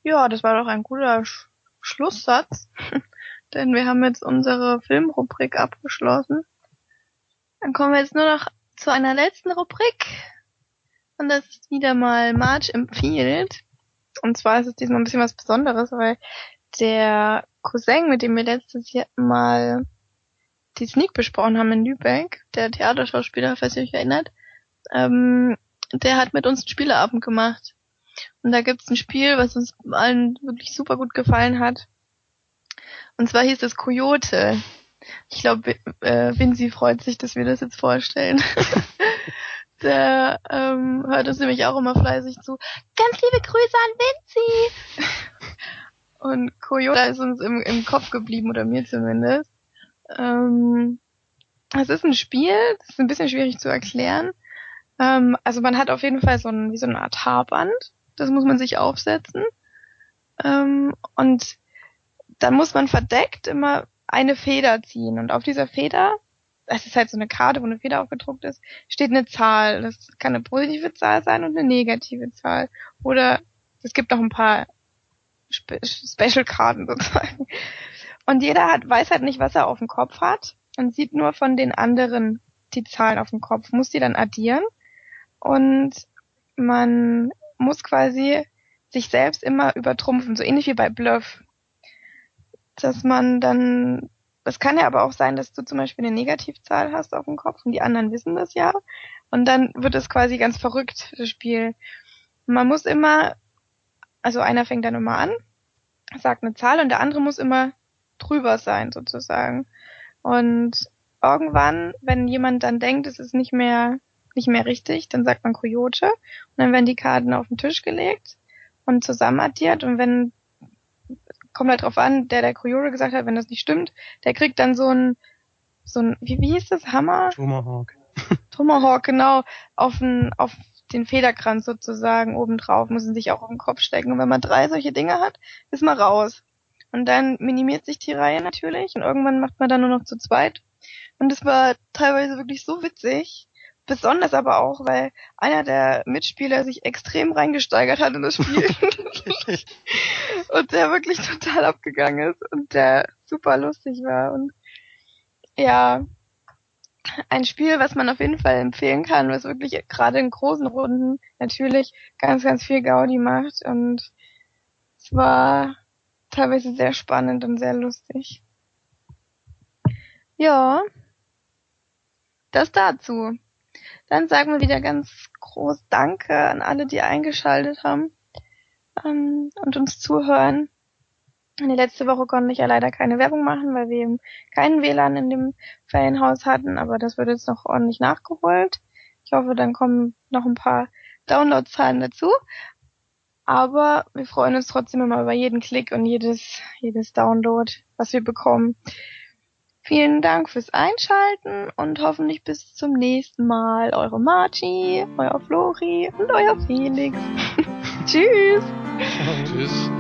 Ja, das war doch ein guter Sch Schlusssatz. Denn wir haben jetzt unsere Filmrubrik abgeschlossen. Dann kommen wir jetzt nur noch zu einer letzten Rubrik. Und das wieder mal March empfiehlt. Und zwar ist es diesmal ein bisschen was Besonderes, weil der Cousin, mit dem wir letztes Jahr mal die Sneak besprochen haben in Lübeck, der Theaterschauspieler, falls ihr euch erinnert, ähm, der hat mit uns einen Spieleabend gemacht. Und da gibt's ein Spiel, was uns allen wirklich super gut gefallen hat. Und zwar hieß es Coyote. Ich glaube, äh, Vinci freut sich, dass wir das jetzt vorstellen. Der ähm, hört uns nämlich auch immer fleißig zu. Ganz liebe Grüße an Vinci! Und Coyote ist uns im, im Kopf geblieben, oder mir zumindest. Ähm, es ist ein Spiel, das ist ein bisschen schwierig zu erklären. Ähm, also man hat auf jeden Fall so ein, wie so eine Art Haarband. Das muss man sich aufsetzen. Ähm, und dann muss man verdeckt immer eine Feder ziehen. Und auf dieser Feder, das ist halt so eine Karte, wo eine Feder aufgedruckt ist, steht eine Zahl. Das kann eine positive Zahl sein und eine negative Zahl. Oder es gibt noch ein paar Spe Special-Karten sozusagen. Und jeder hat, weiß halt nicht, was er auf dem Kopf hat und sieht nur von den anderen die Zahlen auf dem Kopf, muss die dann addieren und man muss quasi sich selbst immer übertrumpfen, so ähnlich wie bei Bluff. Dass man dann, das kann ja aber auch sein, dass du zum Beispiel eine Negativzahl hast auf dem Kopf und die anderen wissen das ja. Und dann wird es quasi ganz verrückt, das Spiel. Man muss immer, also einer fängt dann immer an, sagt eine Zahl und der andere muss immer drüber sein sozusagen. Und irgendwann, wenn jemand dann denkt, es ist nicht mehr nicht mehr richtig, dann sagt man Coyote und dann werden die Karten auf den Tisch gelegt und zusammen addiert und wenn kommt halt drauf an, der der Coyote gesagt hat, wenn das nicht stimmt, der kriegt dann so ein so ein wie, wie hieß das Hammer Tomahawk. Tomahawk genau auf den auf den Federkranz sozusagen obendrauf, muss ihn sich auch auf den Kopf stecken und wenn man drei solche Dinge hat, ist man raus. Und dann minimiert sich die Reihe natürlich und irgendwann macht man dann nur noch zu zweit. Und es war teilweise wirklich so witzig. Besonders aber auch, weil einer der Mitspieler sich extrem reingesteigert hat in das Spiel. und der wirklich total abgegangen ist und der super lustig war. Und ja, ein Spiel, was man auf jeden Fall empfehlen kann, was wirklich gerade in großen Runden natürlich ganz, ganz viel Gaudi macht. Und es war teilweise sehr spannend und sehr lustig. Ja, das dazu. Dann sagen wir wieder ganz groß Danke an alle, die eingeschaltet haben ähm, und uns zuhören. Die letzte Woche konnte ich ja leider keine Werbung machen, weil wir eben keinen WLAN in dem Ferienhaus hatten, aber das wird jetzt noch ordentlich nachgeholt. Ich hoffe, dann kommen noch ein paar Downloadzahlen dazu. Aber wir freuen uns trotzdem immer über jeden Klick und jedes, jedes Download, was wir bekommen. Vielen Dank fürs Einschalten und hoffentlich bis zum nächsten Mal. Eure Marci, euer Flori und euer Felix. Tschüss. Tschüss.